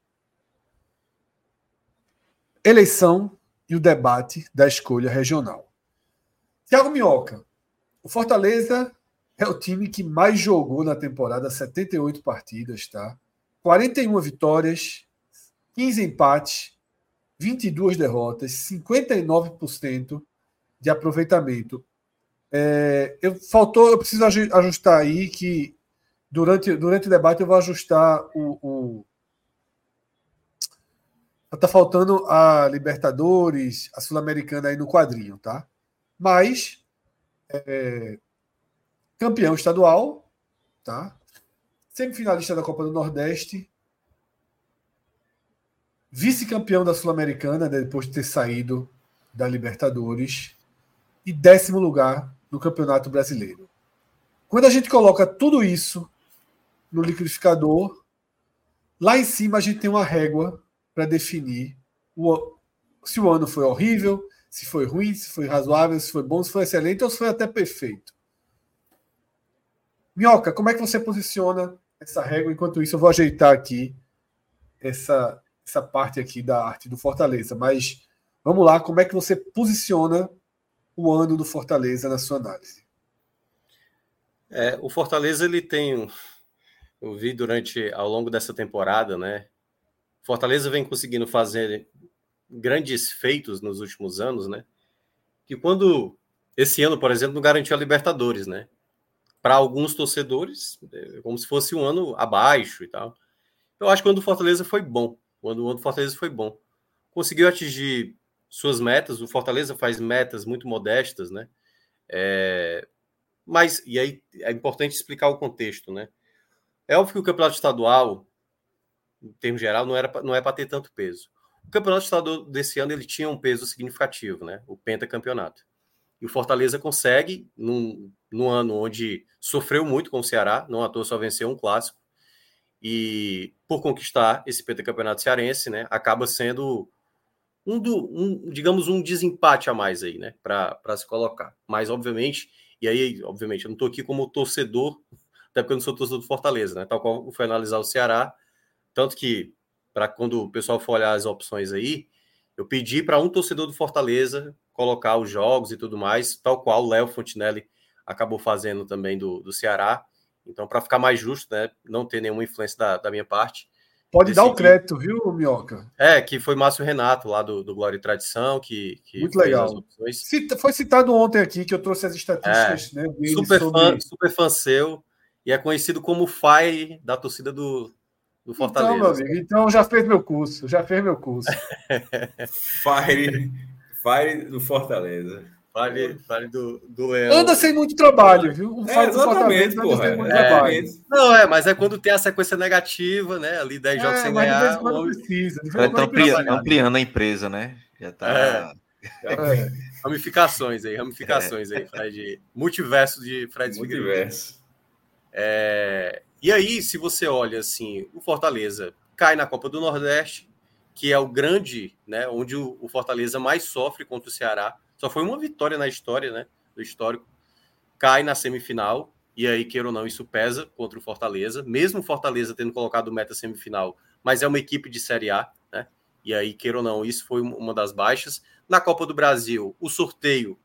eleição e o debate da escolha regional. Tiago Minhoca, o Fortaleza é o time que mais jogou na temporada, 78 partidas, tá? 41 vitórias, 15 empates, 22 derrotas, 59% de aproveitamento. É, eu faltou, eu preciso ajustar aí que durante, durante o debate eu vou ajustar o, o tá faltando a Libertadores, a Sul-Americana aí no quadrinho, tá? Mas é, campeão estadual, tá? Semifinalista da Copa do Nordeste, vice-campeão da Sul-Americana né, depois de ter saído da Libertadores e décimo lugar no Campeonato Brasileiro. Quando a gente coloca tudo isso no liquidificador, lá em cima a gente tem uma régua para definir o, se o ano foi horrível, se foi ruim, se foi razoável, se foi bom, se foi excelente ou se foi até perfeito. Minhoca, como é que você posiciona essa régua? Enquanto isso, eu vou ajeitar aqui essa, essa parte aqui da arte do Fortaleza. Mas vamos lá, como é que você posiciona o ano do Fortaleza na sua análise? É, o Fortaleza ele tem, eu vi durante ao longo dessa temporada, né? Fortaleza vem conseguindo fazer grandes feitos nos últimos anos, né? Que quando esse ano, por exemplo, não garantiu a Libertadores, né? Para alguns torcedores, é como se fosse um ano abaixo e tal. Eu acho que o ano do Fortaleza foi bom. O ano do Fortaleza foi bom. Conseguiu atingir suas metas. O Fortaleza faz metas muito modestas, né? É, mas, e aí é importante explicar o contexto, né? É óbvio que o campeonato estadual, em termos geral, não, era, não é para ter tanto peso. O campeonato estadual desse ano ele tinha um peso significativo, né? O pentacampeonato. E o Fortaleza consegue, num, num ano onde sofreu muito com o Ceará, não à toa só venceu um clássico, e por conquistar esse pentacampeonato cearense, né? Acaba sendo um, do, um digamos, um desempate a mais aí, né, para se colocar. Mas, obviamente, e aí, obviamente, eu não estou aqui como torcedor, até porque eu não sou torcedor do Fortaleza, né, tal qual foi analisar o Ceará, tanto que, para quando o pessoal for olhar as opções aí, eu pedi para um torcedor do Fortaleza colocar os jogos e tudo mais, tal qual o Léo Fontinelli acabou fazendo também do, do Ceará. Então, para ficar mais justo, né, não ter nenhuma influência da, da minha parte, Pode dar o crédito, viu, Minhoca? É, que foi Márcio Renato, lá do, do Glória e Tradição, que, que Muito legal. Foi citado ontem aqui, que eu trouxe as estatísticas, é, né? Super, sobre... fã, super fã seu, e é conhecido como o Fire da torcida do, do Fortaleza. Então, meu amigo, então já fez meu curso, já fez meu curso. Fire, Fire do Fortaleza. Fale, fale do, do Leão. Anda sem muito trabalho, viu? O é, exatamente, porra. É, não, é, mas é quando tem a sequência negativa, né? Ali 10 é, jogos sem ganhar. Não precisa. Tá ampliando, ampliando a empresa, né? Já tá. É. é. Ramificações aí, ramificações aí, Fred. Multiverso de Fred Multiverso. É, e aí, se você olha assim, o Fortaleza cai na Copa do Nordeste, que é o grande, né? Onde o Fortaleza mais sofre contra o Ceará só foi uma vitória na história, né? Do histórico. Cai na semifinal. E aí, queira ou não, isso pesa contra o Fortaleza. Mesmo o Fortaleza tendo colocado meta semifinal, mas é uma equipe de Série A, né? E aí, queira ou não, isso foi uma das baixas. Na Copa do Brasil, o sorteio,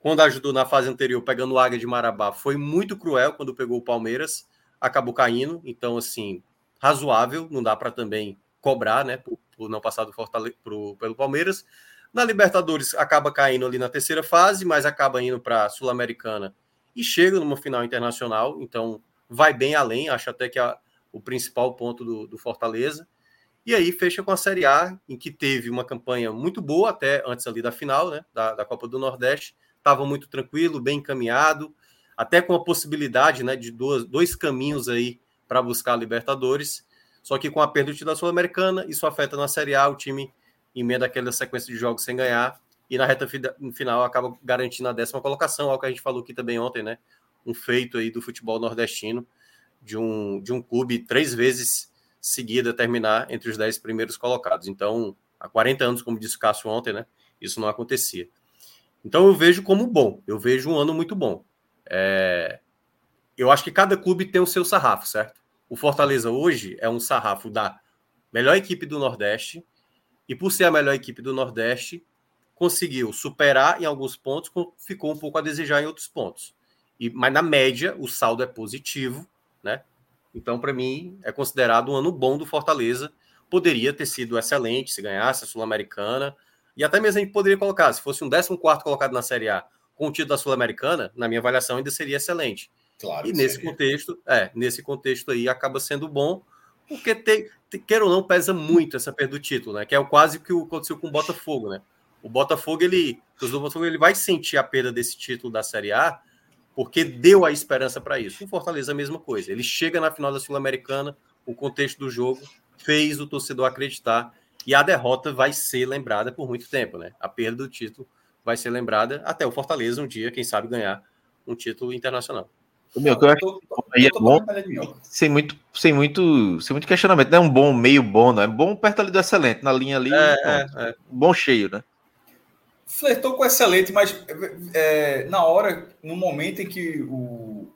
quando ajudou na fase anterior, pegando o Águia de Marabá, foi muito cruel quando pegou o Palmeiras, acabou caindo. Então, assim, razoável, não dá para também cobrar, né, por, por não passar do Fortaleza, pro, pelo Palmeiras. Na Libertadores acaba caindo ali na terceira fase, mas acaba indo para a Sul-Americana e chega numa final internacional, então vai bem além, acho até que é o principal ponto do, do, Fortaleza. E aí fecha com a Série A, em que teve uma campanha muito boa até antes ali da final, né, da, da Copa do Nordeste, estava muito tranquilo, bem encaminhado, até com a possibilidade né, de dois, dois caminhos aí para buscar a Libertadores. Só que com a perda da Sul-Americana, isso afeta na Série A, o time emenda aquela sequência de jogos sem ganhar e na reta final acaba garantindo a décima colocação, algo que a gente falou aqui também ontem, né? Um feito aí do futebol nordestino de um, de um clube três vezes seguida terminar entre os dez primeiros colocados. Então, há 40 anos, como disse o Cássio ontem, né? Isso não acontecia. Então eu vejo como bom, eu vejo um ano muito bom. É... Eu acho que cada clube tem o seu sarrafo, certo? O Fortaleza hoje é um sarrafo da melhor equipe do Nordeste, e por ser a melhor equipe do Nordeste, conseguiu superar em alguns pontos, ficou um pouco a desejar em outros pontos. E, mas na média, o saldo é positivo, né? Então, para mim, é considerado um ano bom do Fortaleza. Poderia ter sido excelente se ganhasse a Sul-Americana. E até mesmo a gente poderia colocar, se fosse um 14 colocado na Série A com o título da Sul-Americana, na minha avaliação, ainda seria excelente. Claro e nesse seria. contexto, é, nesse contexto aí acaba sendo bom, porque tem, queira ou não, pesa muito essa perda do título, né? Que é quase o que aconteceu com o Botafogo, né? O Botafogo, ele, o Botafogo, ele vai sentir a perda desse título da Série A porque deu a esperança para isso. O Fortaleza a mesma coisa. Ele chega na final da Sul-Americana, o contexto do jogo fez o torcedor acreditar e a derrota vai ser lembrada por muito tempo, né? A perda do título vai ser lembrada até o Fortaleza um dia, quem sabe ganhar um título internacional. O meu, que eu acho aí é bom, sem muito, sem muito, sem muito questionamento, não é um bom meio bom, não é bom perto ali do excelente, na linha ali, é, é, é. bom cheio, né? Flertou com excelente, mas é, na hora, no momento em que o,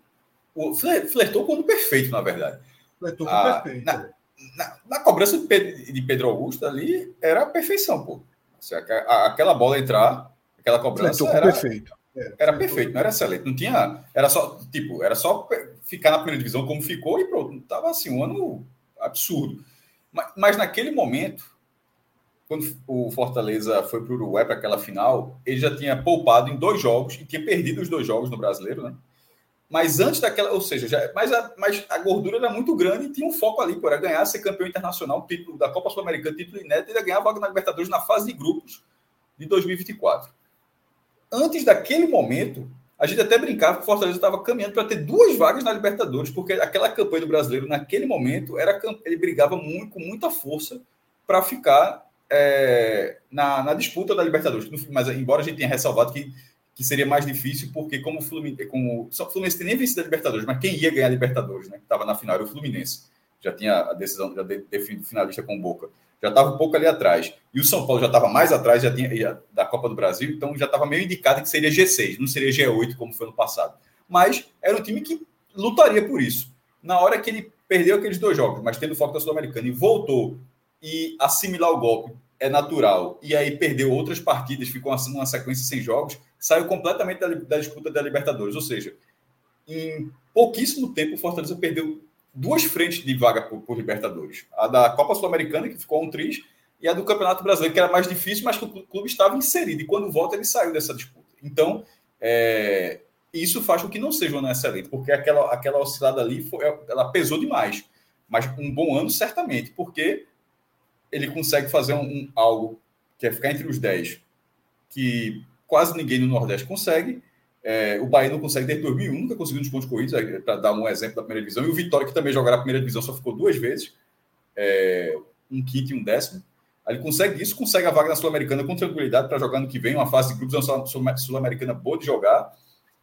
o flertou com o perfeito, na verdade. Flertou com o perfeito. Na, na, na, cobrança de Pedro, de Pedro, Augusto ali era a perfeição, pô. Assim, aquela bola entrar, aquela cobrança flertou era perfeito. É, era perfeito, não era excelente. Não tinha. Era só, tipo, era só ficar na primeira divisão como ficou e pronto. Tava assim, um ano absurdo. Mas, mas naquele momento, quando o Fortaleza foi para o Uruguai para aquela final, ele já tinha poupado em dois jogos e tinha perdido os dois jogos no brasileiro, né? Mas antes daquela, ou seja, já, mas, a, mas a gordura era muito grande e tinha um foco ali, para ganhar, ser campeão internacional, título da Copa Sul-Americana, título inédito, e ganhar a vaga na Libertadores na fase de grupos de 2024 antes daquele momento, a gente até brincava que o Fortaleza estava caminhando para ter duas vagas na Libertadores, porque aquela campanha do brasileiro, naquele momento, era ele brigava muito, com muita força para ficar é, na, na, disputa da Libertadores. Mas, embora a gente tenha ressalvado que, que seria mais difícil, porque como o Fluminense, como, só o Fluminense tem nem vencido a Libertadores, mas quem ia ganhar a Libertadores, né, que estava na final, era o Fluminense. Já tinha a decisão, já definido finalista com o Boca já estava um pouco ali atrás. E o São Paulo já estava mais atrás já tinha, já, da Copa do Brasil, então já estava meio indicado que seria G6, não seria G8 como foi no passado. Mas era um time que lutaria por isso. Na hora que ele perdeu aqueles dois jogos, mas tendo foco da Sul-Americana e voltou e assimilar o golpe é natural, e aí perdeu outras partidas, ficou assim numa sequência sem jogos, saiu completamente da, da disputa da Libertadores. Ou seja, em pouquíssimo tempo o Fortaleza perdeu duas frentes de vaga por, por Libertadores. A da Copa Sul-Americana, que ficou um triz, e a do Campeonato Brasileiro, que era mais difícil, mas que o clube estava inserido. E quando volta, ele saiu dessa disputa. Então, é, isso faz com que não seja um ano excelente, porque aquela, aquela oscilada ali foi, ela pesou demais. Mas um bom ano, certamente, porque ele consegue fazer um, um algo que é ficar entre os 10, que quase ninguém no Nordeste consegue. É, o Bahia não consegue desde 2001, nunca conseguiu nos pontos corridos, é, para dar um exemplo da primeira divisão. E o Vitória, que também jogará a primeira divisão, só ficou duas vezes, é, um quinto e um décimo. Ele consegue isso, consegue a vaga na Sul-Americana com tranquilidade para jogar no que vem, uma fase de grupos uma Sul-Americana boa de jogar.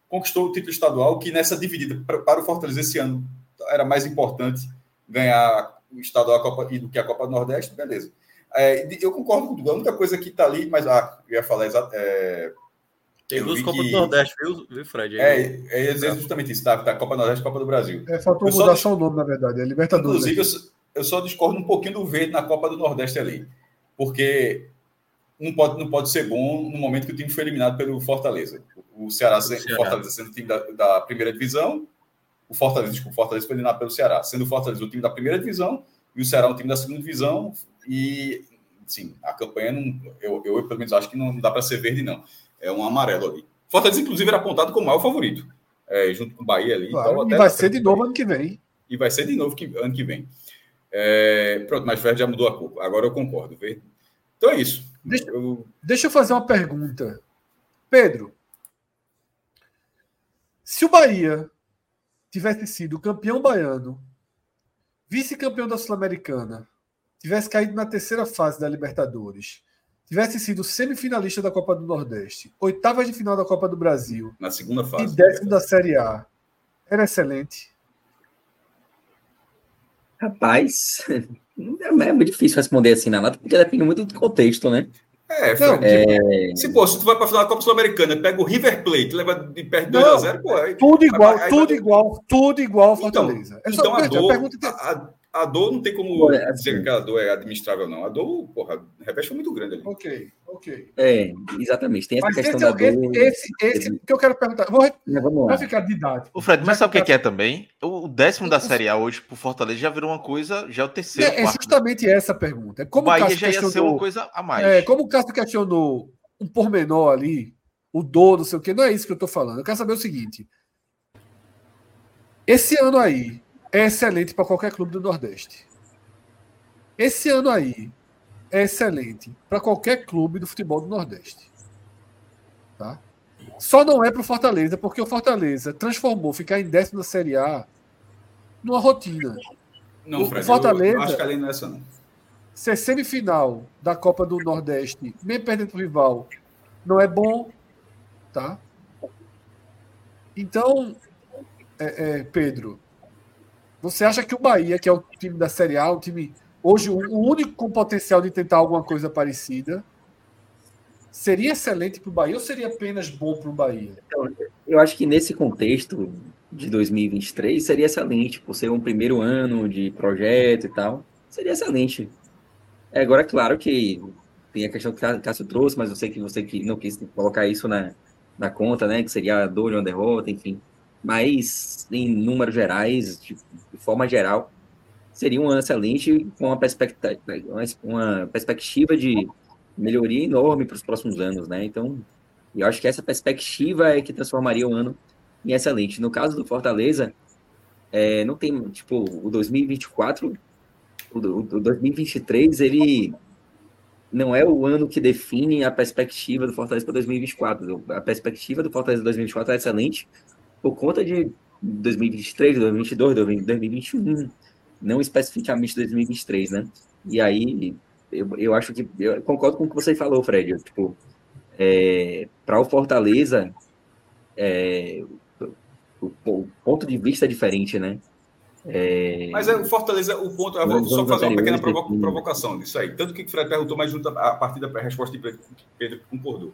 Conquistou o título estadual, que nessa dividida para o Fortaleza esse ano era mais importante ganhar o estadual Copa, do que a Copa do Nordeste, beleza. É, eu concordo com tudo. A única coisa que está ali, mas ah, eu ia falar exato. É, tem duas Copas que... do Nordeste, viu, viu Fred? É, é, é justamente isso, tá? tá? Copa do Nordeste e Copa do Brasil. É, faltou mudar só o nome, na verdade, é Libertadores. Inclusive, eu, eu, só discordo um pouquinho do verde na Copa do Nordeste ali porque não pode, não pode ser bom no momento que o time foi eliminado pelo Fortaleza. O Ceará, o Ceará. Fortaleza sendo o time da, da, primeira divisão, o Fortaleza, desculpa, o Fortaleza foi eliminado pelo Ceará, sendo o Fortaleza o time da primeira divisão e o Ceará o time da segunda divisão. E, sim, a campanha, não, eu, eu pelo menos acho que não dá para ser verde, não. É um amarelo ali. Fortaleza, inclusive, era apontado como o maior favorito, é, junto com o Bahia ali. Claro, então, e vai ser de novo ano que vem. E vai ser de novo que, ano que vem. É, pronto, mas o Fred já mudou a cor. Agora eu concordo. Verde, então é isso. Deixa eu, deixa eu fazer uma pergunta. Pedro, se o Bahia tivesse sido campeão baiano, vice-campeão da Sul-Americana, tivesse caído na terceira fase da Libertadores, tivesse sido semifinalista da Copa do Nordeste, oitavas de final da Copa do Brasil, na segunda fase, e décimo da Série A, era excelente. Rapaz, É, é muito difícil responder assim na lata, porque depende muito do contexto, né? É, não, é... se pô, se tu vai para final da Copa Sul-Americana, pega o River Plate, leva de perto 2 a 0 pô, aí, tudo igual, aí, tudo aí, igual, tudo igual Fortaleza. Então, é então a, dor, a, a dor não tem como é, dizer assim. que a dor é administrável, não. A dor, porra, a revés foi muito grande ali. Ok, ok. É, exatamente. Tem essa mas questão da é dor. Esse, esse, esse que eu quero perguntar. Vou, vamos vai ficar didático. O Fred, mas sabe o que, é também? O décimo da Série A hoje pro Fortaleza já virou uma coisa, já é o terceiro. É, é justamente essa pergunta. Como o Bahia já ia ser uma coisa a mais. É, como o Cássio questionou um pormenor ali, o dor, não sei o quê, não é isso que eu tô falando. Eu quero saber o seguinte. Esse ano aí é excelente para qualquer clube do Nordeste. Esse ano aí é excelente para qualquer clube do futebol do Nordeste. Tá? Só não é para o Fortaleza, porque o Fortaleza transformou ficar em décimo na Série A numa rotina. Não, o Fred, Fortaleza, eu acho que ali não é essa, não. Ser semifinal da Copa do Nordeste, nem perdendo para o rival, não é bom. Tá? Então, é, é, Pedro, você acha que o Bahia, que é o time da Série A, um time Hoje, o único com potencial de tentar alguma coisa parecida seria excelente para o Bahia ou seria apenas bom para o Bahia? Então, eu acho que nesse contexto de 2023 seria excelente, por ser um primeiro ano de projeto e tal, seria excelente. É, agora, claro que tem a questão que o Cássio trouxe, mas eu sei que você não quis colocar isso na, na conta, né? Que seria a dor de uma derrota, enfim. Mas, em números gerais, de, de forma geral, seria um ano excelente com uma perspectiva, uma perspectiva de melhoria enorme para os próximos anos, né? Então, eu acho que essa perspectiva é que transformaria o ano em excelente. No caso do Fortaleza, é, não tem, tipo, o 2024, o, o 2023, ele não é o ano que define a perspectiva do Fortaleza para 2024. A perspectiva do Fortaleza 2024 é excelente por conta de 2023, 2022, 2021, não especificamente 2023, né? E aí, eu, eu acho que, eu concordo com o que você falou, Fred, tipo, é, para o Fortaleza, é, o, o, ponto de vista é diferente, né? É... Mas é o Fortaleza, o ponto. Eu vou só fazer uma pequena provo provocação disso aí. Tanto que o Fred perguntou, mas junto a partir da resposta de Pedro, Pedro concordou.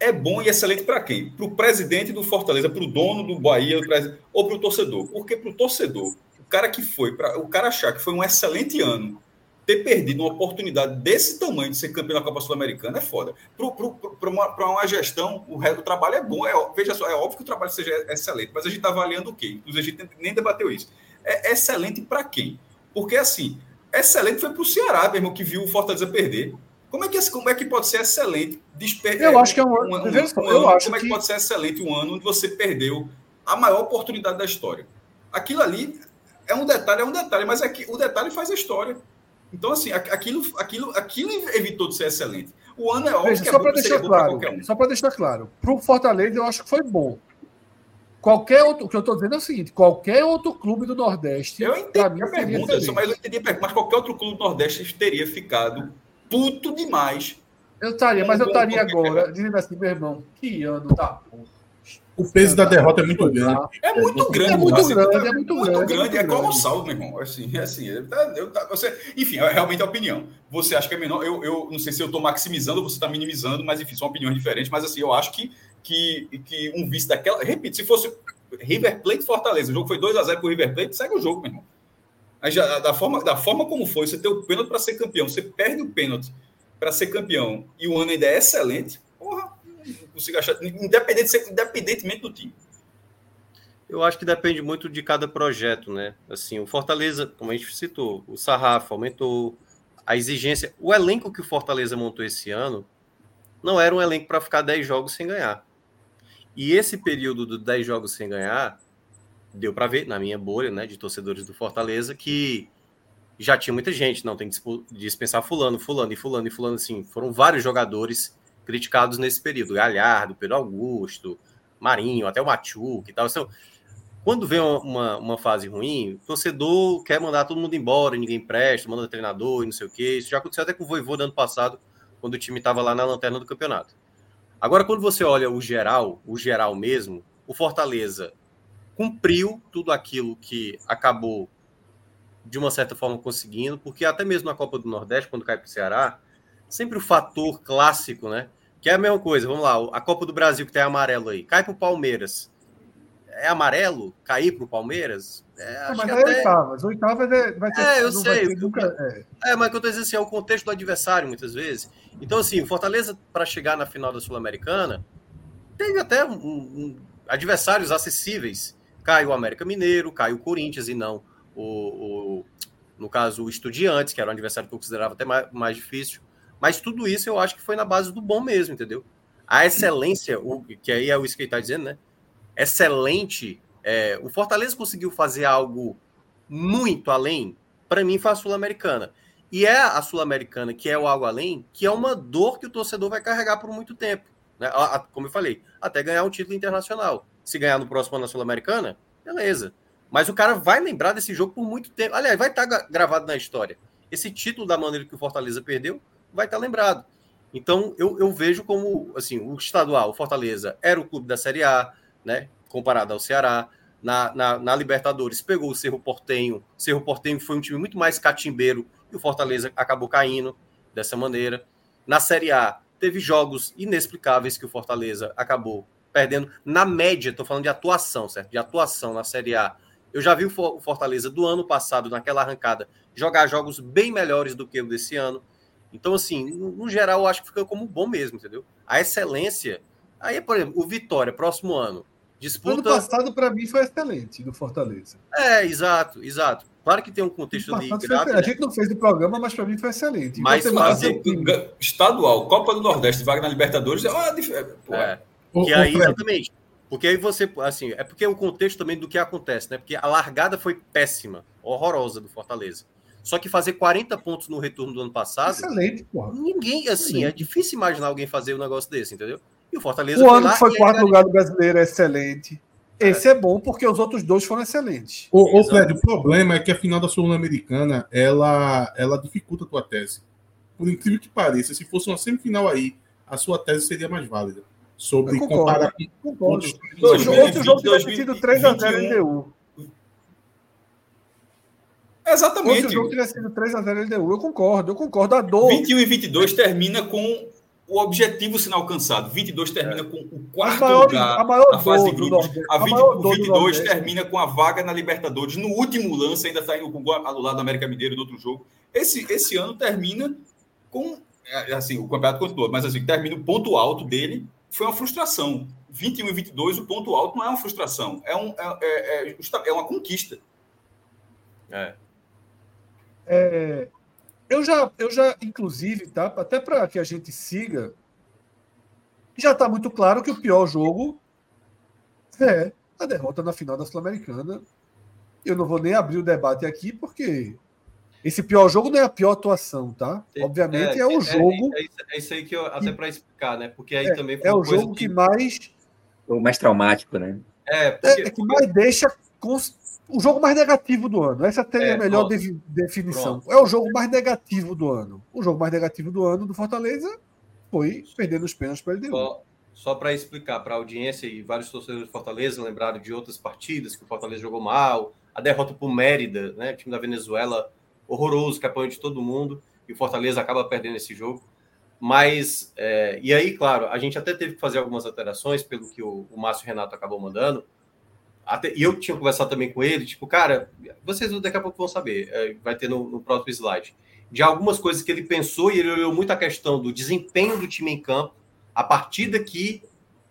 É bom e excelente para quem? Para o presidente do Fortaleza, para o dono do Bahia, ou para o torcedor? Porque para o torcedor, cara que foi, para o cara achar que foi um excelente ano, ter perdido uma oportunidade desse tamanho de ser campeão da Copa Sul-Americana é foda. Para uma, uma, gestão, o, o, trabalho é bom. É, veja só, é óbvio que o trabalho seja excelente, mas a gente está avaliando o quê? Inclusive, a gente nem debateu isso. é excelente para quem? Porque, assim, excelente foi para o Ceará, mesmo, que viu o Fortaleza perder. Como é que, como é que pode ser excelente? Desper... Eu acho que é um, um, um, um ano, Como é que pode ser excelente um ano onde você perdeu a maior oportunidade da história? Aquilo ali é um detalhe, é um detalhe, mas aqui, o detalhe faz a história. Então, assim, aquilo, aquilo, aquilo evitou de ser excelente. O ano é óbvio Veja, que é só para deixar claro, um. só para deixar claro, para o Fortaleza eu acho que foi bom. Qualquer outro, o que eu estou dizendo é o seguinte: qualquer outro clube do Nordeste. Eu entendi a pergunta, mas eu entendi a pergunta, mas qualquer outro clube do Nordeste teria ficado puto demais. Eu estaria, mas eu estaria agora dizendo assim, meu irmão, que ano tá o peso da derrota é muito grande. É muito grande, é muito grande, é muito, grande, grande, é, colossal, meu irmão. Assim, é assim, eu, eu, você, enfim, é realmente a opinião. Você acha que é menor? Eu, eu não sei se eu estou maximizando ou você está minimizando, mas enfim, são opiniões diferentes. Mas assim, eu acho que, que, que um vice daquela. Repito, se fosse River Plate Fortaleza, o jogo foi 2x0 para o River Plate, segue o jogo, meu irmão. Já, da, forma, da forma como foi, você tem o pênalti para ser campeão, você perde o pênalti para ser campeão e o ano ainda é excelente, porra, não consigo achar, independente, independentemente do time. Eu acho que depende muito de cada projeto, né? Assim, o Fortaleza, como a gente citou, o Sarrafa aumentou a exigência. O elenco que o Fortaleza montou esse ano não era um elenco para ficar 10 jogos sem ganhar. E esse período dos 10 jogos sem ganhar deu para ver na minha bolha, né, de torcedores do Fortaleza, que já tinha muita gente, não tem que dispensar fulano, fulano e fulano e fulano, assim, foram vários jogadores criticados nesse período, Galhardo, Pedro Augusto, Marinho, até o Machu, que tal, então, quando vem uma, uma fase ruim, o torcedor quer mandar todo mundo embora, ninguém presta, manda treinador e não sei o que, isso já aconteceu até com o Voivô no ano passado, quando o time estava lá na lanterna do campeonato. Agora, quando você olha o geral, o geral mesmo, o Fortaleza cumpriu tudo aquilo que acabou de uma certa forma conseguindo, porque até mesmo na Copa do Nordeste, quando cai para o Ceará, sempre o fator clássico, né? Que é a mesma coisa, vamos lá, a Copa do Brasil que tem amarelo aí, cai para o Palmeiras. É amarelo cair para o Palmeiras? É, não, mas é até... oitavas. Oitavas é, vai ter. É, eu sei. Nunca... É. é, mas o que eu estou dizendo assim, é o contexto do adversário, muitas vezes. Então, assim, o Fortaleza, para chegar na final da Sul-Americana, teve até um, um, adversários acessíveis cai o América Mineiro, cai o Corinthians e não o, o no caso, o Estudiantes, que era um adversário que eu considerava até mais, mais difícil. Mas tudo isso eu acho que foi na base do bom mesmo, entendeu? A excelência, o, que aí é o isso que ele está dizendo, né? Excelente. É, o Fortaleza conseguiu fazer algo muito além, para mim, foi a Sul-Americana. E é a Sul-Americana, que é o algo além, que é uma dor que o torcedor vai carregar por muito tempo. Né? Como eu falei, até ganhar um título internacional se ganhar no próximo ano na Sul-Americana, beleza. Mas o cara vai lembrar desse jogo por muito tempo. Aliás, vai estar tá gravado na história. Esse título da maneira que o Fortaleza perdeu vai estar tá lembrado. Então, eu, eu vejo como, assim, o estadual, o Fortaleza, era o clube da Série A, né? Comparado ao Ceará. Na, na, na Libertadores, pegou o Cerro Portenho. O Cerro Portenho foi um time muito mais catimbeiro e o Fortaleza acabou caindo dessa maneira. Na Série A, teve jogos inexplicáveis que o Fortaleza acabou perdendo na média, estou falando de atuação, certo? De atuação na Série A. Eu já vi o Fortaleza do ano passado, naquela arrancada, jogar jogos bem melhores do que o desse ano. Então, assim, no, geral, eu acho que fica como bom mesmo, entendeu? A excelência. Aí, por exemplo, o Vitória, próximo ano. Disputa... Ano passado, para mim, foi excelente do Fortaleza. É, exato, exato. Claro que tem um contexto ali grave. Né? A gente não fez o programa, mas para mim foi excelente. Mas fazer estadual, Copa do Nordeste, vaga na Libertadores, é, é. Que aí, exatamente. Porque aí você, assim, é porque o contexto também do que acontece, né? Porque a largada foi péssima, horrorosa do Fortaleza. Só que fazer 40 pontos no retorno do ano passado. Excelente, porra. Ninguém, assim, excelente. é difícil imaginar alguém fazer um negócio desse, entendeu? E o Fortaleza. O ano que foi quarto lugar do brasileiro é excelente. Esse é. é bom porque os outros dois foram excelentes. Ô, ô Fred, o problema é que a final da Sul-Americana ela, ela dificulta a tua tese. Por incrível que pareça, se fosse uma semifinal aí, a sua tese seria mais válida sobre comparar com outros. Outro jogo tivesse sido 3x0 LDU. Exatamente. Outro jogo tivesse sido 3x0 LDU. Eu concordo, eu concordo. A dor. 21 e 22 termina com o objetivo sendo alcançado. 22 termina é. com o quarto maior, lugar na fase de grupos. A, 20, a 22 termina com a vaga na Libertadores. No último lance, ainda saindo tá com o gol anulado do América Mineiro no outro jogo. Esse, esse ano termina com. É, assim, o campeonato continua, mas assim, termina o ponto alto dele foi uma frustração. 21 e 22, o ponto alto não é uma frustração, é, um, é, é, é, é uma conquista. É. é eu já, eu já, inclusive, tá? Até para que a gente siga, já está muito claro que o pior jogo é a derrota na final da Sul-Americana. Eu não vou nem abrir o debate aqui, porque esse pior jogo não é a pior atuação, tá? Obviamente é, é o é, jogo. É, é, isso aí que eu, até para explicar, né? Porque aí também É o jogo que, que mais. O mais traumático, né? É, porque... é, que mais deixa o jogo mais negativo do ano. Essa tem é, a melhor de, definição. Pronto. É o jogo mais negativo do ano. O jogo mais negativo do ano do Fortaleza foi perdendo os pênaltis para ele. Só, só para explicar para a audiência e vários torcedores do Fortaleza lembraram de outras partidas que o Fortaleza jogou mal, a derrota para o Mérida, né, time da Venezuela, horroroso, que apanhou de todo mundo, e o Fortaleza acaba perdendo esse jogo. Mas, é, e aí, claro, a gente até teve que fazer algumas alterações, pelo que o, o Márcio Renato acabou mandando, até, e eu tinha conversado também com ele, tipo, cara, vocês daqui a pouco vão saber, é, vai ter no, no, próximo slide, de algumas coisas que ele pensou e ele olhou muito a questão do desempenho do time em campo, a partida que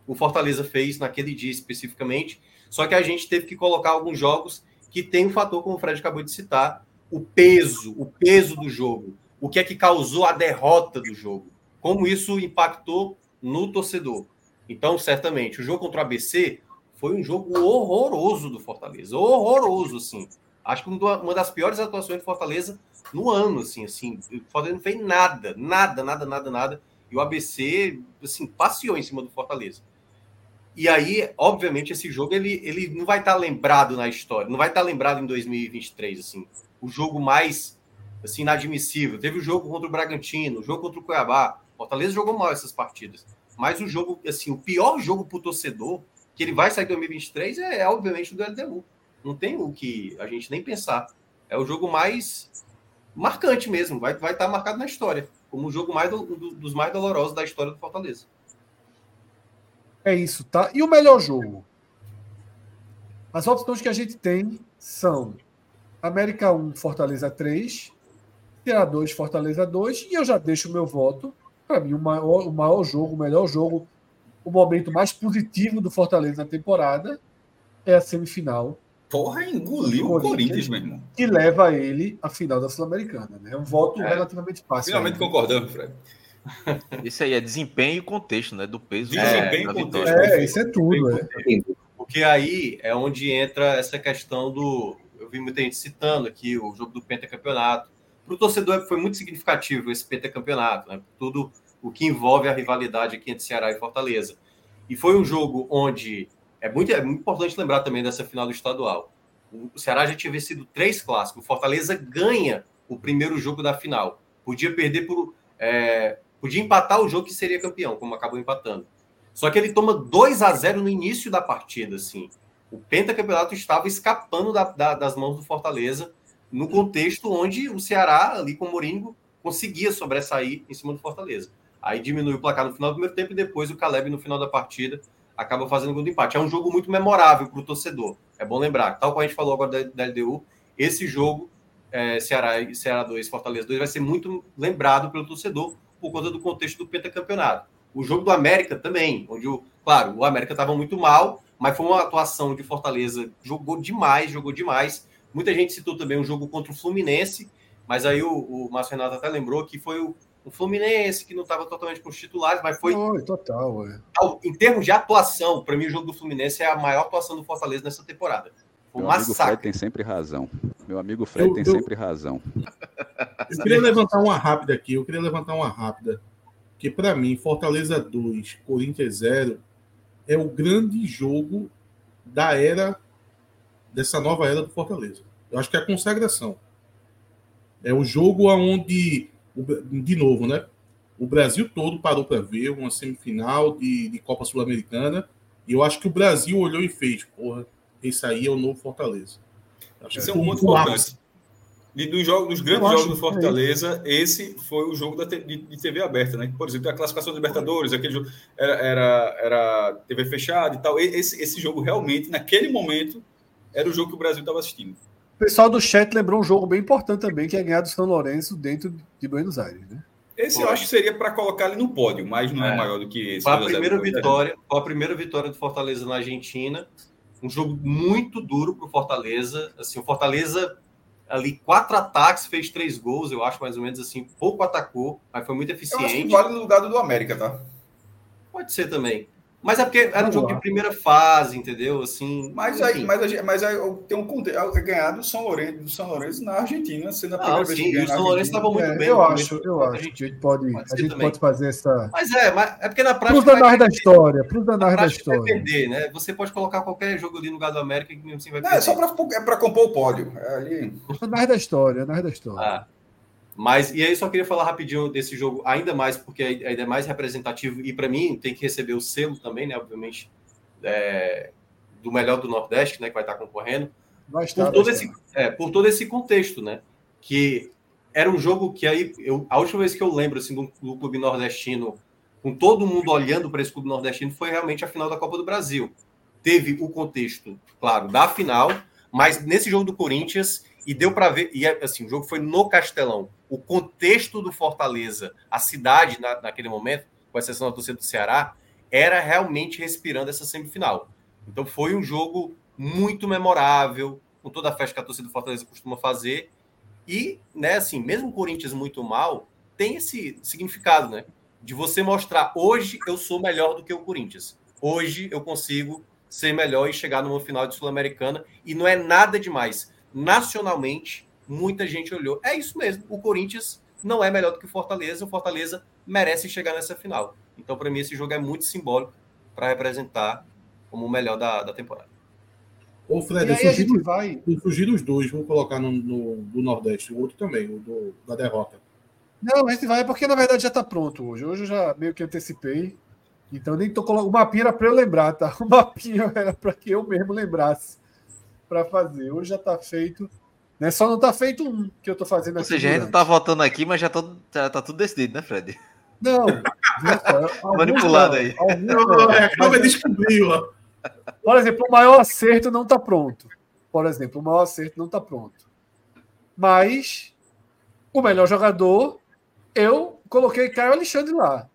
o Fortaleza fez naquele dia especificamente, só que a gente teve que colocar alguns jogos que tem um fator, como o Fred acabou de citar, o peso, o peso do jogo, o que é que causou a derrota do jogo, como isso impactou no torcedor. Então, certamente, o jogo contra o ABC foi um jogo horroroso do Fortaleza. Horroroso, assim. Acho que uma das piores atuações do Fortaleza no ano, assim, assim. O Fortaleza não fez nada, nada, nada, nada, nada. E o ABC, assim, passeou em cima do Fortaleza. E aí, obviamente, esse jogo ele, ele não vai estar lembrado na história, não vai estar lembrado em 2023, assim. O jogo mais assim, inadmissível. Teve o jogo contra o Bragantino, o jogo contra o Cuiabá. Fortaleza jogou mal essas partidas. Mas o jogo, assim, o pior jogo para o torcedor que ele vai sair em 2023 é, é obviamente do LDU. Não tem o que a gente nem pensar. É o jogo mais marcante mesmo, vai, vai estar marcado na história, como o jogo mais do, do, dos mais dolorosos da história do Fortaleza. É isso, tá? E o melhor jogo? As opções que a gente tem são América 1, Fortaleza 3, Ceará 2, Fortaleza 2, e eu já deixo o meu voto. Para mim, o maior, o maior jogo, o melhor jogo o momento mais positivo do Fortaleza na temporada é a semifinal. Porra, engoliu o Corinthians, meu irmão. Que leva ele à final da Sul-Americana. Né? É um voto é. relativamente fácil. Finalmente aí, concordamos, Fred. Isso aí é desempenho e contexto, né? Do peso. Desempenho e contexto. É, isso é tudo. É. Porque aí é onde entra essa questão do. Eu vi muita gente citando aqui o jogo do pentacampeonato. Para o torcedor foi muito significativo esse pentacampeonato, né? Tudo o que envolve a rivalidade aqui entre Ceará e Fortaleza. E foi um jogo onde é muito, é muito importante lembrar também dessa final do estadual. O Ceará já tinha vencido três clássicos. O Fortaleza ganha o primeiro jogo da final. Podia perder por. É, podia empatar o jogo que seria campeão, como acabou empatando. Só que ele toma 2 a 0 no início da partida, assim. O pentacampeonato estava escapando da, da, das mãos do Fortaleza, no contexto onde o Ceará, ali com o Moringo, conseguia sobressair em cima do Fortaleza. Aí diminui o placar no final do primeiro tempo e depois o Caleb, no final da partida, acaba fazendo gol do empate. É um jogo muito memorável para o torcedor. É bom lembrar, tal como a gente falou agora da, da LDU, esse jogo, é, Ceará, Ceará 2, Fortaleza 2, vai ser muito lembrado pelo torcedor por conta do contexto do pentacampeonato. O jogo do América também, onde, o, claro, o América estava muito mal, mas foi uma atuação de Fortaleza, jogou demais, jogou demais. Muita gente citou também um jogo contra o Fluminense, mas aí o, o Márcio Renato até lembrou que foi o, o Fluminense, que não estava totalmente com os titulares, mas foi. Foi, total, é. Em termos de atuação, para mim, o jogo do Fluminense é a maior atuação do Fortaleza nessa temporada. Meu amigo Fred tem sempre razão. Meu amigo Fred eu, tem eu... sempre razão. Eu queria levantar uma rápida aqui. Eu queria levantar uma rápida. Que para mim, Fortaleza 2, Corinthians 0 é o grande jogo da era dessa nova era do Fortaleza. Eu acho que é a consagração. É o jogo onde de novo, né? O Brasil todo parou para ver uma semifinal de, de Copa Sul-Americana e eu acho que o Brasil olhou e fez, porra, esse aí é o novo Fortaleza. Acho Esse é um ponto importante. E dos, jogos, dos grandes jogos do Fortaleza, é esse foi o jogo da de, de, TV aberta, né? Por exemplo, a classificação da Libertadores, aquele jogo era, era, era TV fechada e tal. Esse, esse jogo realmente, naquele momento, era o jogo que o Brasil estava assistindo. O pessoal do chat lembrou um jogo bem importante também, que é ganhar do São Lourenço dentro de Buenos Aires, né? Esse eu acho que seria para colocar ele no pódio, mas não é, é maior do que esse. Foi a primeira vitória, a primeira vitória do Fortaleza na Argentina. Um jogo muito duro para o Fortaleza. Assim, o Fortaleza ali quatro ataques, fez três gols, eu acho mais ou menos assim, pouco atacou, mas foi muito eficiente. Eu acho que vale no lugar do América, tá? Pode ser também. Mas é porque era um jogo de primeira fase, entendeu? Assim, mas aí, mas, mas aí tem um contexto. É ganhar do São Lourenço, do São Lourenço na Argentina, sendo a primeira vez que ganha. O São Lourenço estava muito é, bem. Eu acho, eu acho. A gente pode, pode a gente pode fazer essa. Mas é, mas é porque na prática. Para os danais da história, para os danais da história. Vai perder, né? Você pode colocar qualquer jogo ali no lugar do América que assim vai perder. Não, é só para é compor o pódio. É ali. Danais da história, danais da história. Ah. Mas, e aí, só queria falar rapidinho desse jogo, ainda mais, porque ainda é mais representativo, e para mim tem que receber o selo também, né? Obviamente, é, do melhor do Nordeste, né? Que vai estar concorrendo. Vai estar, por, todo esse, é, por todo esse contexto, né? Que era um jogo que aí, eu, a última vez que eu lembro assim, do, do clube nordestino, com todo mundo olhando para esse clube nordestino, foi realmente a final da Copa do Brasil. Teve o contexto, claro, da final, mas nesse jogo do Corinthians, e deu para ver, e assim, o jogo foi no Castelão o contexto do Fortaleza, a cidade na, naquele momento, com exceção da torcida do Ceará, era realmente respirando essa semifinal. Então foi um jogo muito memorável, com toda a festa que a torcida do Fortaleza costuma fazer. E, né, assim, mesmo o Corinthians muito mal, tem esse significado, né? De você mostrar, hoje eu sou melhor do que o Corinthians. Hoje eu consigo ser melhor e chegar numa final de Sul-Americana. E não é nada demais. Nacionalmente, muita gente olhou. É isso mesmo. O Corinthians não é melhor do que o Fortaleza. O Fortaleza merece chegar nessa final. Então, para mim, esse jogo é muito simbólico para representar como o melhor da, da temporada. Ô, Fred, eu sugiro, vai... eu sugiro os dois. Vou colocar no, no, do Nordeste. O outro também, o do, da derrota. Não, a gente vai porque, na verdade, já está pronto hoje. Hoje eu já meio que antecipei. Então, nem tô colocando. O mapinha era para eu lembrar, tá? O mapinha era para que eu mesmo lembrasse para fazer. Hoje já está feito. Né? Só não tá feito um que eu tô fazendo aqui. Ou seja, a gente tá votando aqui, mas já, tô, já tá tudo decidido, né, Fred? Não. Manipulado aí. Acaba de descobrir, ó. Por exemplo, o maior acerto não tá pronto. Por exemplo, o maior acerto não tá pronto. Mas o melhor jogador, eu coloquei Caio Alexandre lá.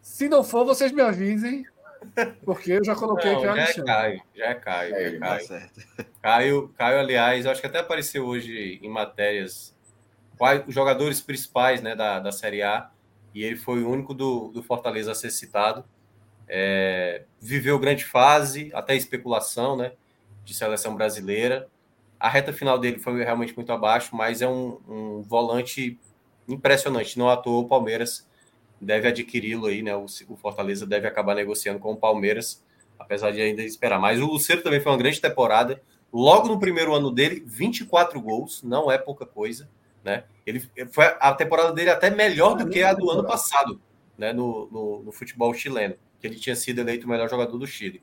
Se não for, vocês me avisem porque eu já coloquei Não, já é Caio, já é Caio. É, é Caio. Tá Caio. Caio, aliás, acho que até apareceu hoje em matérias quais os jogadores principais né, da, da Série A, e ele foi o único do, do Fortaleza a ser citado. É, viveu grande fase, até especulação né, de seleção brasileira. A reta final dele foi realmente muito abaixo, mas é um, um volante impressionante. Não atuou o Palmeiras deve adquiri-lo aí, né? O, Fortaleza deve acabar negociando com o Palmeiras, apesar de ainda esperar. Mas o Luceiro também foi uma grande temporada. Logo no primeiro ano dele, 24 gols, não é pouca coisa, né? Ele foi a temporada dele até melhor do que a do ano passado, né? No, no, no futebol chileno, que ele tinha sido eleito o melhor jogador do Chile.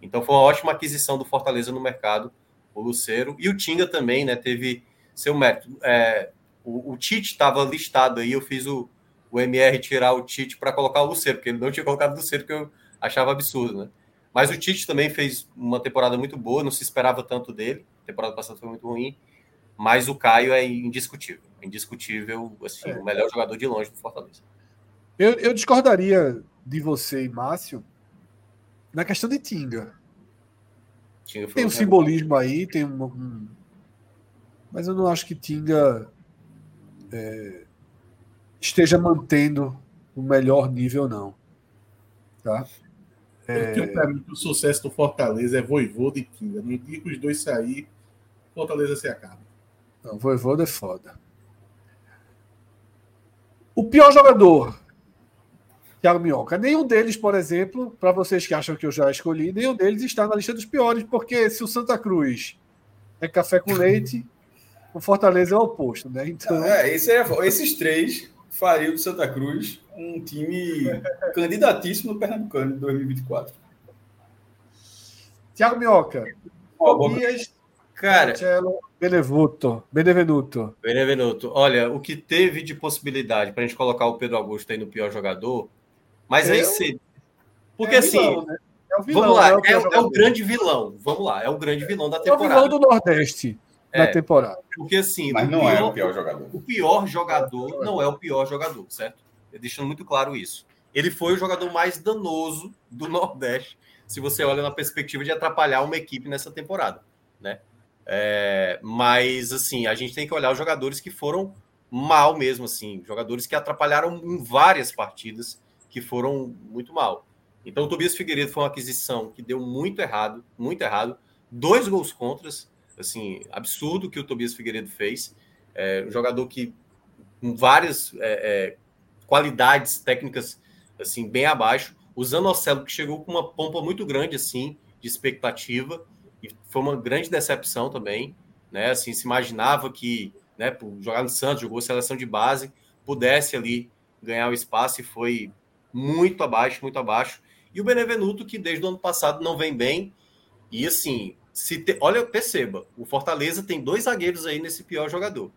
Então foi uma ótima aquisição do Fortaleza no mercado, o Luceiro. E o Tinga também, né? Teve seu mérito. É, o, o Tite estava listado aí, eu fiz o, o MR tirar o Tite para colocar o Luceiro, porque ele não tinha colocado o Luceiro, que eu achava absurdo, né? Mas o Tite também fez uma temporada muito boa, não se esperava tanto dele. A temporada passada foi muito ruim, mas o Caio é indiscutível. Indiscutível, assim, é. o melhor jogador de longe do Fortaleza. Eu, eu discordaria de você e Márcio na questão de Tinga. Tinga tem um simbolismo aí, tem um, um, Mas eu não acho que Tinga. É esteja mantendo o melhor nível, não. Tá? É... Eu mim que o sucesso do Fortaleza é Voivoda e Tinga. No dia que os dois sair, Fortaleza se acaba. Não, Voivoda é foda. O pior jogador, Thiago Minhoca. Nenhum deles, por exemplo, para vocês que acham que eu já escolhi, nenhum deles está na lista dos piores, porque se o Santa Cruz é café com leite, o Fortaleza é o oposto, né? Então... É, esse é, esses três faria do Santa Cruz um time candidatíssimo no Pernambucano de 2024. Tiago Minhoca. Tobias, Cara, Benevenuto. Benevenuto. Benevenuto. Olha, o que teve de possibilidade para a gente colocar o Pedro Augusto aí no pior jogador, mas é aí você. Porque é assim. Vilão, né? é vilão, vamos lá, é o, é, é o, grande vilão. Vamos lá, é o grande vilão da temporada. É o vilão do Nordeste é, temporada. Porque assim. Mas não pior, é o pior jogador. O pior jogador não é o pior jogador, certo? Deixando muito claro isso. Ele foi o jogador mais danoso do Nordeste, se você olha na perspectiva de atrapalhar uma equipe nessa temporada, né? É, mas, assim, a gente tem que olhar os jogadores que foram mal mesmo, assim, jogadores que atrapalharam em várias partidas que foram muito mal. Então, o Tobias Figueiredo foi uma aquisição que deu muito errado, muito errado. Dois gols contras, assim, absurdo que o Tobias Figueiredo fez. É, um jogador que com várias é, é, qualidades técnicas assim bem abaixo. O Zanocelo que chegou com uma pompa muito grande assim de expectativa e foi uma grande decepção também, né? Assim se imaginava que, né, por jogar no Santos, jogou seleção de base, pudesse ali ganhar o espaço e foi muito abaixo, muito abaixo. E o Benevenuto que desde o ano passado não vem bem e assim, se te... olha, perceba, o Fortaleza tem dois zagueiros aí nesse pior jogador.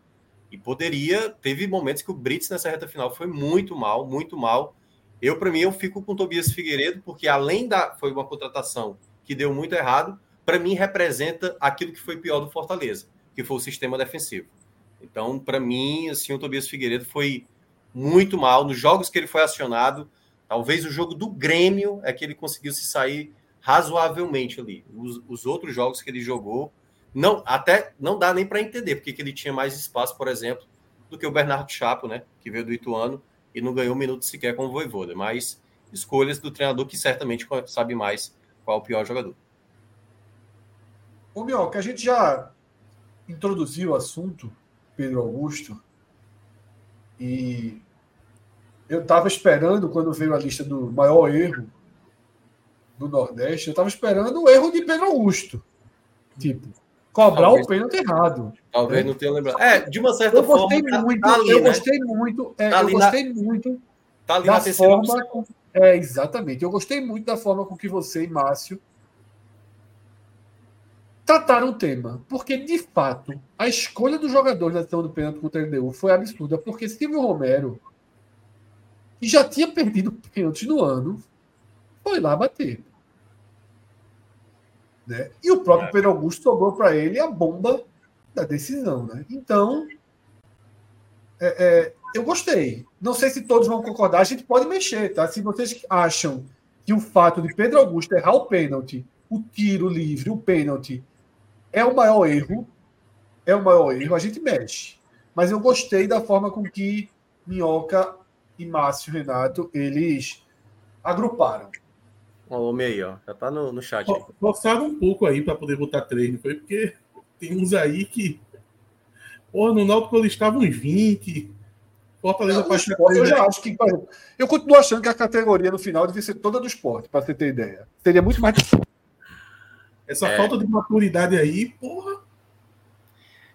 E poderia, teve momentos que o Brits nessa reta final foi muito mal, muito mal. Eu, para mim, eu fico com o Tobias Figueiredo, porque além da. Foi uma contratação que deu muito errado, para mim representa aquilo que foi pior do Fortaleza, que foi o sistema defensivo. Então, para mim, assim, o Tobias Figueiredo foi muito mal. Nos jogos que ele foi acionado, talvez o jogo do Grêmio é que ele conseguiu se sair razoavelmente ali. Os, os outros jogos que ele jogou, não, até não dá nem para entender porque que ele tinha mais espaço, por exemplo, do que o Bernardo Chapo, né, que veio do Ituano e não ganhou um minuto sequer com o Voivoda. Mas escolhas do treinador que certamente sabe mais qual é o pior jogador. Ô, Mioca, a gente já introduziu o assunto, Pedro Augusto, e eu estava esperando, quando veio a lista do maior erro do Nordeste, eu estava esperando o erro de Pedro Augusto. Tipo, cobrar talvez, o pênalti errado. Talvez né? não tenha lembrado. É, de uma certa eu forma. Gostei tá- muito, tá ali, eu né? gostei muito. É, tá eu gostei na, muito tá da forma. Com, é, exatamente. Eu gostei muito da forma com que você e Márcio trataram o tema. Porque, de fato, a escolha do jogador da ação do pênalti contra o LDU foi absurda. Porque Silvio Romero, que já tinha perdido pênalti no ano, foi lá bater. Né? E o próprio. Pedro Augusto sobrou para ele a bomba da decisão. Né? Então, é, é, eu gostei. Não sei se todos vão concordar, a gente pode mexer. Tá? Se vocês acham que o fato de Pedro Augusto errar o pênalti, o tiro livre, o pênalti, é o maior erro, é o maior erro, a gente mexe. Mas eu gostei da forma com que Minhoca e Márcio Renato eles agruparam. O homem aí, ó. Já tá no, no chat aí. Forçaram um pouco aí para poder botar três, não foi? Porque tem uns aí que. Porra, no Náutico eles estavam uns 20. Fortaleza não, esporte, Eu já acho que. Eu continuo achando que a categoria no final devia ser toda do esporte, para você ter ideia. Seria muito mais. Essa é... falta de maturidade aí, porra.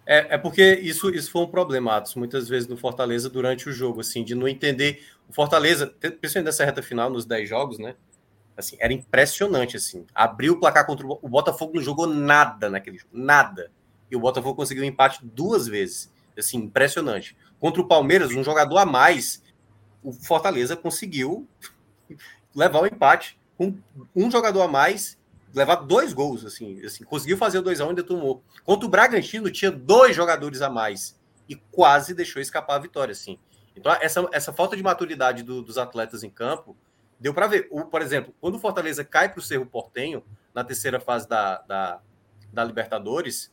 É, é porque isso, isso foi um problema, Atos, muitas vezes no Fortaleza durante o jogo, assim, de não entender. O Fortaleza, principalmente nessa reta final, nos 10 jogos, né? Assim, era impressionante, assim. Abriu o placar contra o, Botafogo, não jogou nada naquele jogo, nada. E o Botafogo conseguiu um empate duas vezes. Assim, impressionante. Contra o Palmeiras, um jogador a mais, o Fortaleza conseguiu levar o empate com um jogador a mais, levar dois gols, assim, assim conseguiu fazer o 2 a 1 um, ainda tomou. Contra o Bragantino tinha dois jogadores a mais e quase deixou escapar a vitória, assim. Então essa, essa falta de maturidade do, dos atletas em campo Deu para ver. O, por exemplo, quando o Fortaleza cai para o Cerro Portenho, na terceira fase da, da, da Libertadores,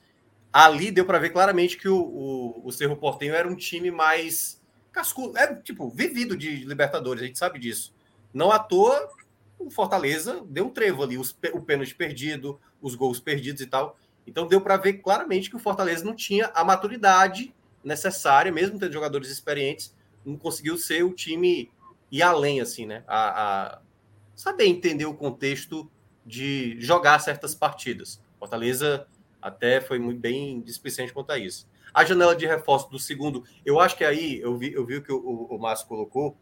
ali deu para ver claramente que o, o, o, Cerro Portenho era um time mais cascudo, é tipo, vivido de Libertadores, a gente sabe disso. Não à toa, o Fortaleza deu um trevo ali, os, o pênalti perdido, os gols perdidos e tal. Então deu para ver claramente que o Fortaleza não tinha a maturidade necessária, mesmo tendo jogadores experientes, não conseguiu ser o time ir além, assim, né? A, a saber entender o contexto de jogar certas partidas. Fortaleza até foi muito bem displicente quanto a isso. A janela de reforço do segundo, eu acho que aí eu vi, eu vi o que o, o Márcio colocou.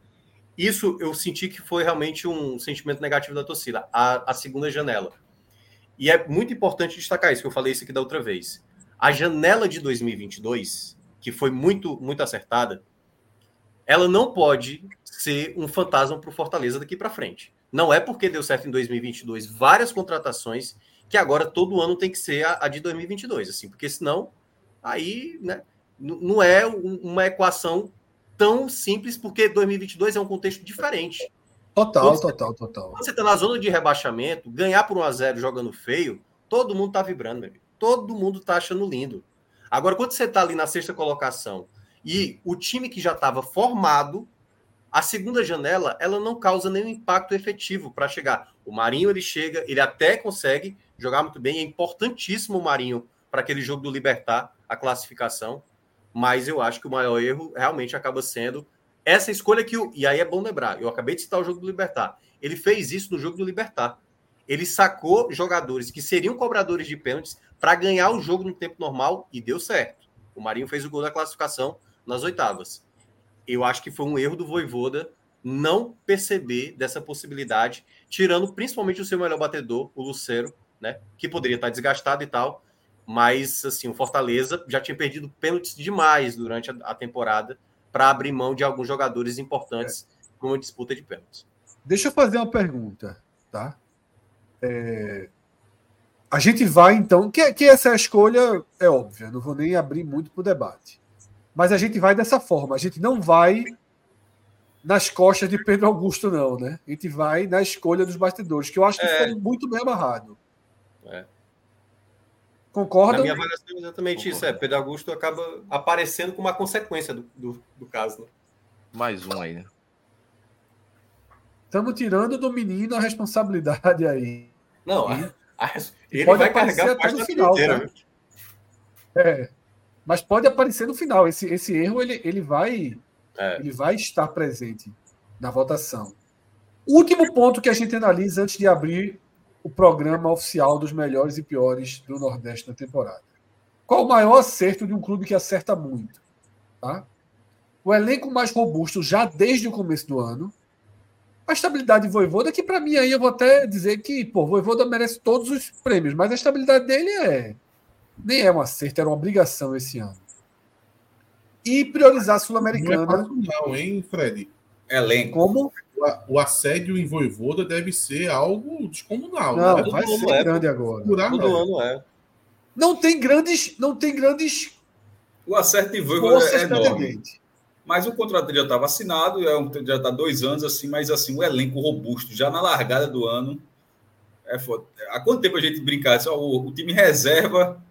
Isso eu senti que foi realmente um sentimento negativo da torcida, a, a segunda janela. E é muito importante destacar isso, que eu falei isso aqui da outra vez. A janela de 2022, que foi muito, muito acertada, ela não pode ser um fantasma para o Fortaleza daqui para frente. Não é porque deu certo em 2022 várias contratações que agora todo ano tem que ser a, a de 2022, assim, porque senão aí, né, não é uma equação tão simples porque 2022 é um contexto diferente. Total, total, você, total. Quando você está na zona de rebaixamento, ganhar por 1 a 0 jogando feio, todo mundo está vibrando, meu amigo. todo mundo tá achando lindo. Agora, quando você tá ali na sexta colocação e o time que já estava formado, a segunda janela, ela não causa nenhum impacto efetivo para chegar. O Marinho, ele chega, ele até consegue jogar muito bem, é importantíssimo o Marinho para aquele jogo do Libertar, a classificação, mas eu acho que o maior erro realmente acaba sendo essa escolha que o. E aí é bom lembrar, eu acabei de citar o jogo do Libertar. Ele fez isso no jogo do Libertar. Ele sacou jogadores que seriam cobradores de pênaltis para ganhar o jogo no tempo normal e deu certo. O Marinho fez o gol da classificação nas oitavas. Eu acho que foi um erro do Voivoda não perceber dessa possibilidade, tirando principalmente o seu melhor batedor, o Lucero, né, que poderia estar desgastado e tal, mas assim, o Fortaleza já tinha perdido pênaltis demais durante a, temporada para abrir mão de alguns jogadores importantes é. para uma disputa de pênaltis. Deixa eu fazer uma pergunta, tá? É... A gente vai então, que, que essa escolha é óbvia, não vou nem abrir muito para o debate. Mas a gente vai dessa forma, a gente não vai nas costas de Pedro Augusto, não, né? A gente vai na escolha dos bastidores, que eu acho que é. foi muito bem amarrado. É. Concorda? Na minha avaliação é exatamente Concordo. isso. É, Pedro Augusto acaba aparecendo como uma consequência do, do, do caso. Né? Mais um aí, né? Estamos tirando do menino a responsabilidade aí. Não, a, a, ele pode vai carregar até no final. Inteira, tá? É, mas pode aparecer no final. Esse, esse erro ele, ele, vai, é. ele vai estar presente na votação. Último ponto que a gente analisa antes de abrir o programa oficial dos melhores e piores do Nordeste na temporada. Qual o maior acerto de um clube que acerta muito? Tá? O elenco mais robusto já desde o começo do ano. A estabilidade de Voivoda, que para mim aí eu vou até dizer que, pô, Voivoda merece todos os prêmios, mas a estabilidade dele é nem é um acerto, era uma obrigação esse ano. E priorizar a Sul-Americana. Não, é hein, Fred? Elenco. Como? o assédio em Voivoda deve ser algo descomunal. Não, né? vai ser é, grande agora. Todo ano é. Não tem grandes, não tem grandes. O acerto em Voivoda é enorme. Mas o contrato já estava assinado, é já está dois anos assim, mas assim o elenco robusto já na largada do ano é foda. Há quanto tempo a gente brincar? Só o, o time reserva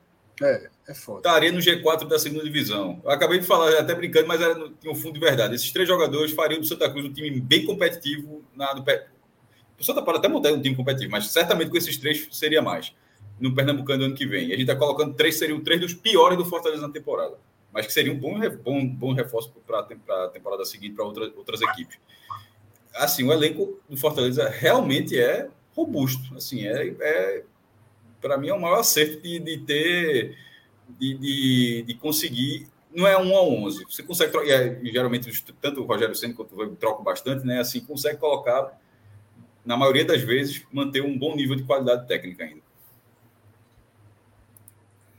é, é foda. Estaria no G4 da segunda divisão. Eu acabei de falar, até brincando, mas era, tinha um fundo de verdade. Esses três jogadores fariam do Santa Cruz um time bem competitivo. Na, do, o Santa pode até mudar um time competitivo, mas certamente com esses três seria mais. No Pernambucano ano que vem. E a gente está colocando três, seriam três dos piores do Fortaleza na temporada. Mas que seria um bom, bom, bom reforço para a temporada seguinte para outra, outras equipes. Assim, o elenco do Fortaleza realmente é robusto. Assim, é, é para mim é o maior acerto de, de ter, de, de, de, conseguir. Não é um a 11. Você consegue, e geralmente, tanto o Rogério Senna quanto eu troco bastante, né? Assim, consegue colocar, na maioria das vezes, manter um bom nível de qualidade técnica ainda.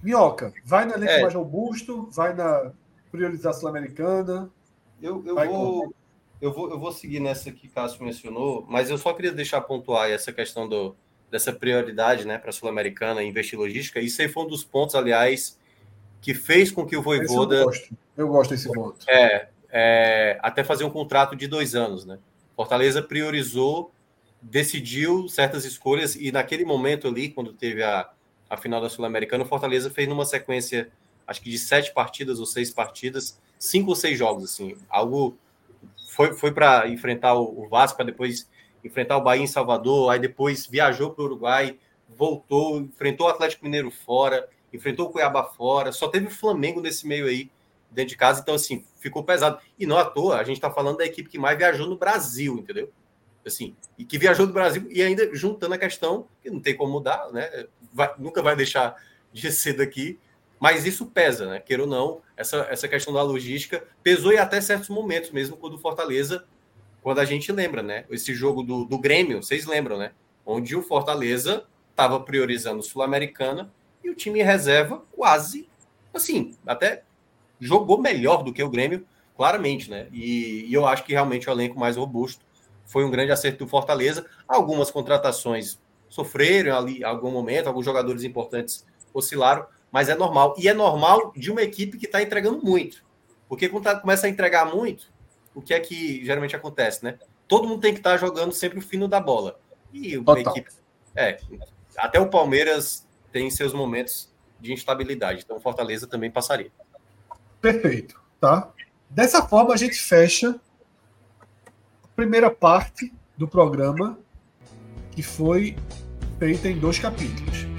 Minhoca, vai na elenco é. mais robusto, vai na priorização sul-americana. Eu, eu, vou, eu, vou, eu vou seguir nessa que Cássio mencionou, mas eu só queria deixar pontuar essa questão do, dessa prioridade né, para a Sul-Americana investir em logística. Isso aí foi um dos pontos, aliás, que fez com que o Voivoda. Eu gosto, eu gosto desse voto. É, é, até fazer um contrato de dois anos. Né? Fortaleza priorizou, decidiu certas escolhas, e naquele momento ali, quando teve a, a final da Sul-Americana, o Fortaleza fez numa sequência, acho que de sete partidas ou seis partidas, cinco ou seis jogos, assim, algo. Foi, foi para enfrentar o, o Vasco, para depois enfrentar o Bahia em Salvador, aí depois viajou para o Uruguai, voltou, enfrentou o Atlético Mineiro fora, enfrentou o Cuiabá fora, só teve o Flamengo nesse meio aí, dentro de casa, então assim, ficou pesado. E não à toa, a gente está falando da equipe que mais viajou no Brasil, entendeu? Assim, e que viajou no Brasil e ainda juntando a questão, que não tem como mudar, né? Vai, nunca vai deixar de ser daqui, mas isso pesa, né? Queira ou não, essa, essa questão da logística pesou e até certos momentos, mesmo quando o Fortaleza quando a gente lembra, né? Esse jogo do, do Grêmio, vocês lembram, né? Onde o Fortaleza estava priorizando Sul-Americana e o time reserva quase, assim, até jogou melhor do que o Grêmio, claramente, né? E, e eu acho que realmente o elenco mais robusto foi um grande acerto do Fortaleza. Algumas contratações sofreram ali em algum momento, alguns jogadores importantes oscilaram, mas é normal. E é normal de uma equipe que está entregando muito. Porque quando tá, começa a entregar muito, o que é que geralmente acontece, né? Todo mundo tem que estar jogando sempre o fino da bola. E o equipe. É, até o Palmeiras tem seus momentos de instabilidade, então Fortaleza também passaria. Perfeito, tá? Dessa forma a gente fecha a primeira parte do programa que foi feita em dois capítulos.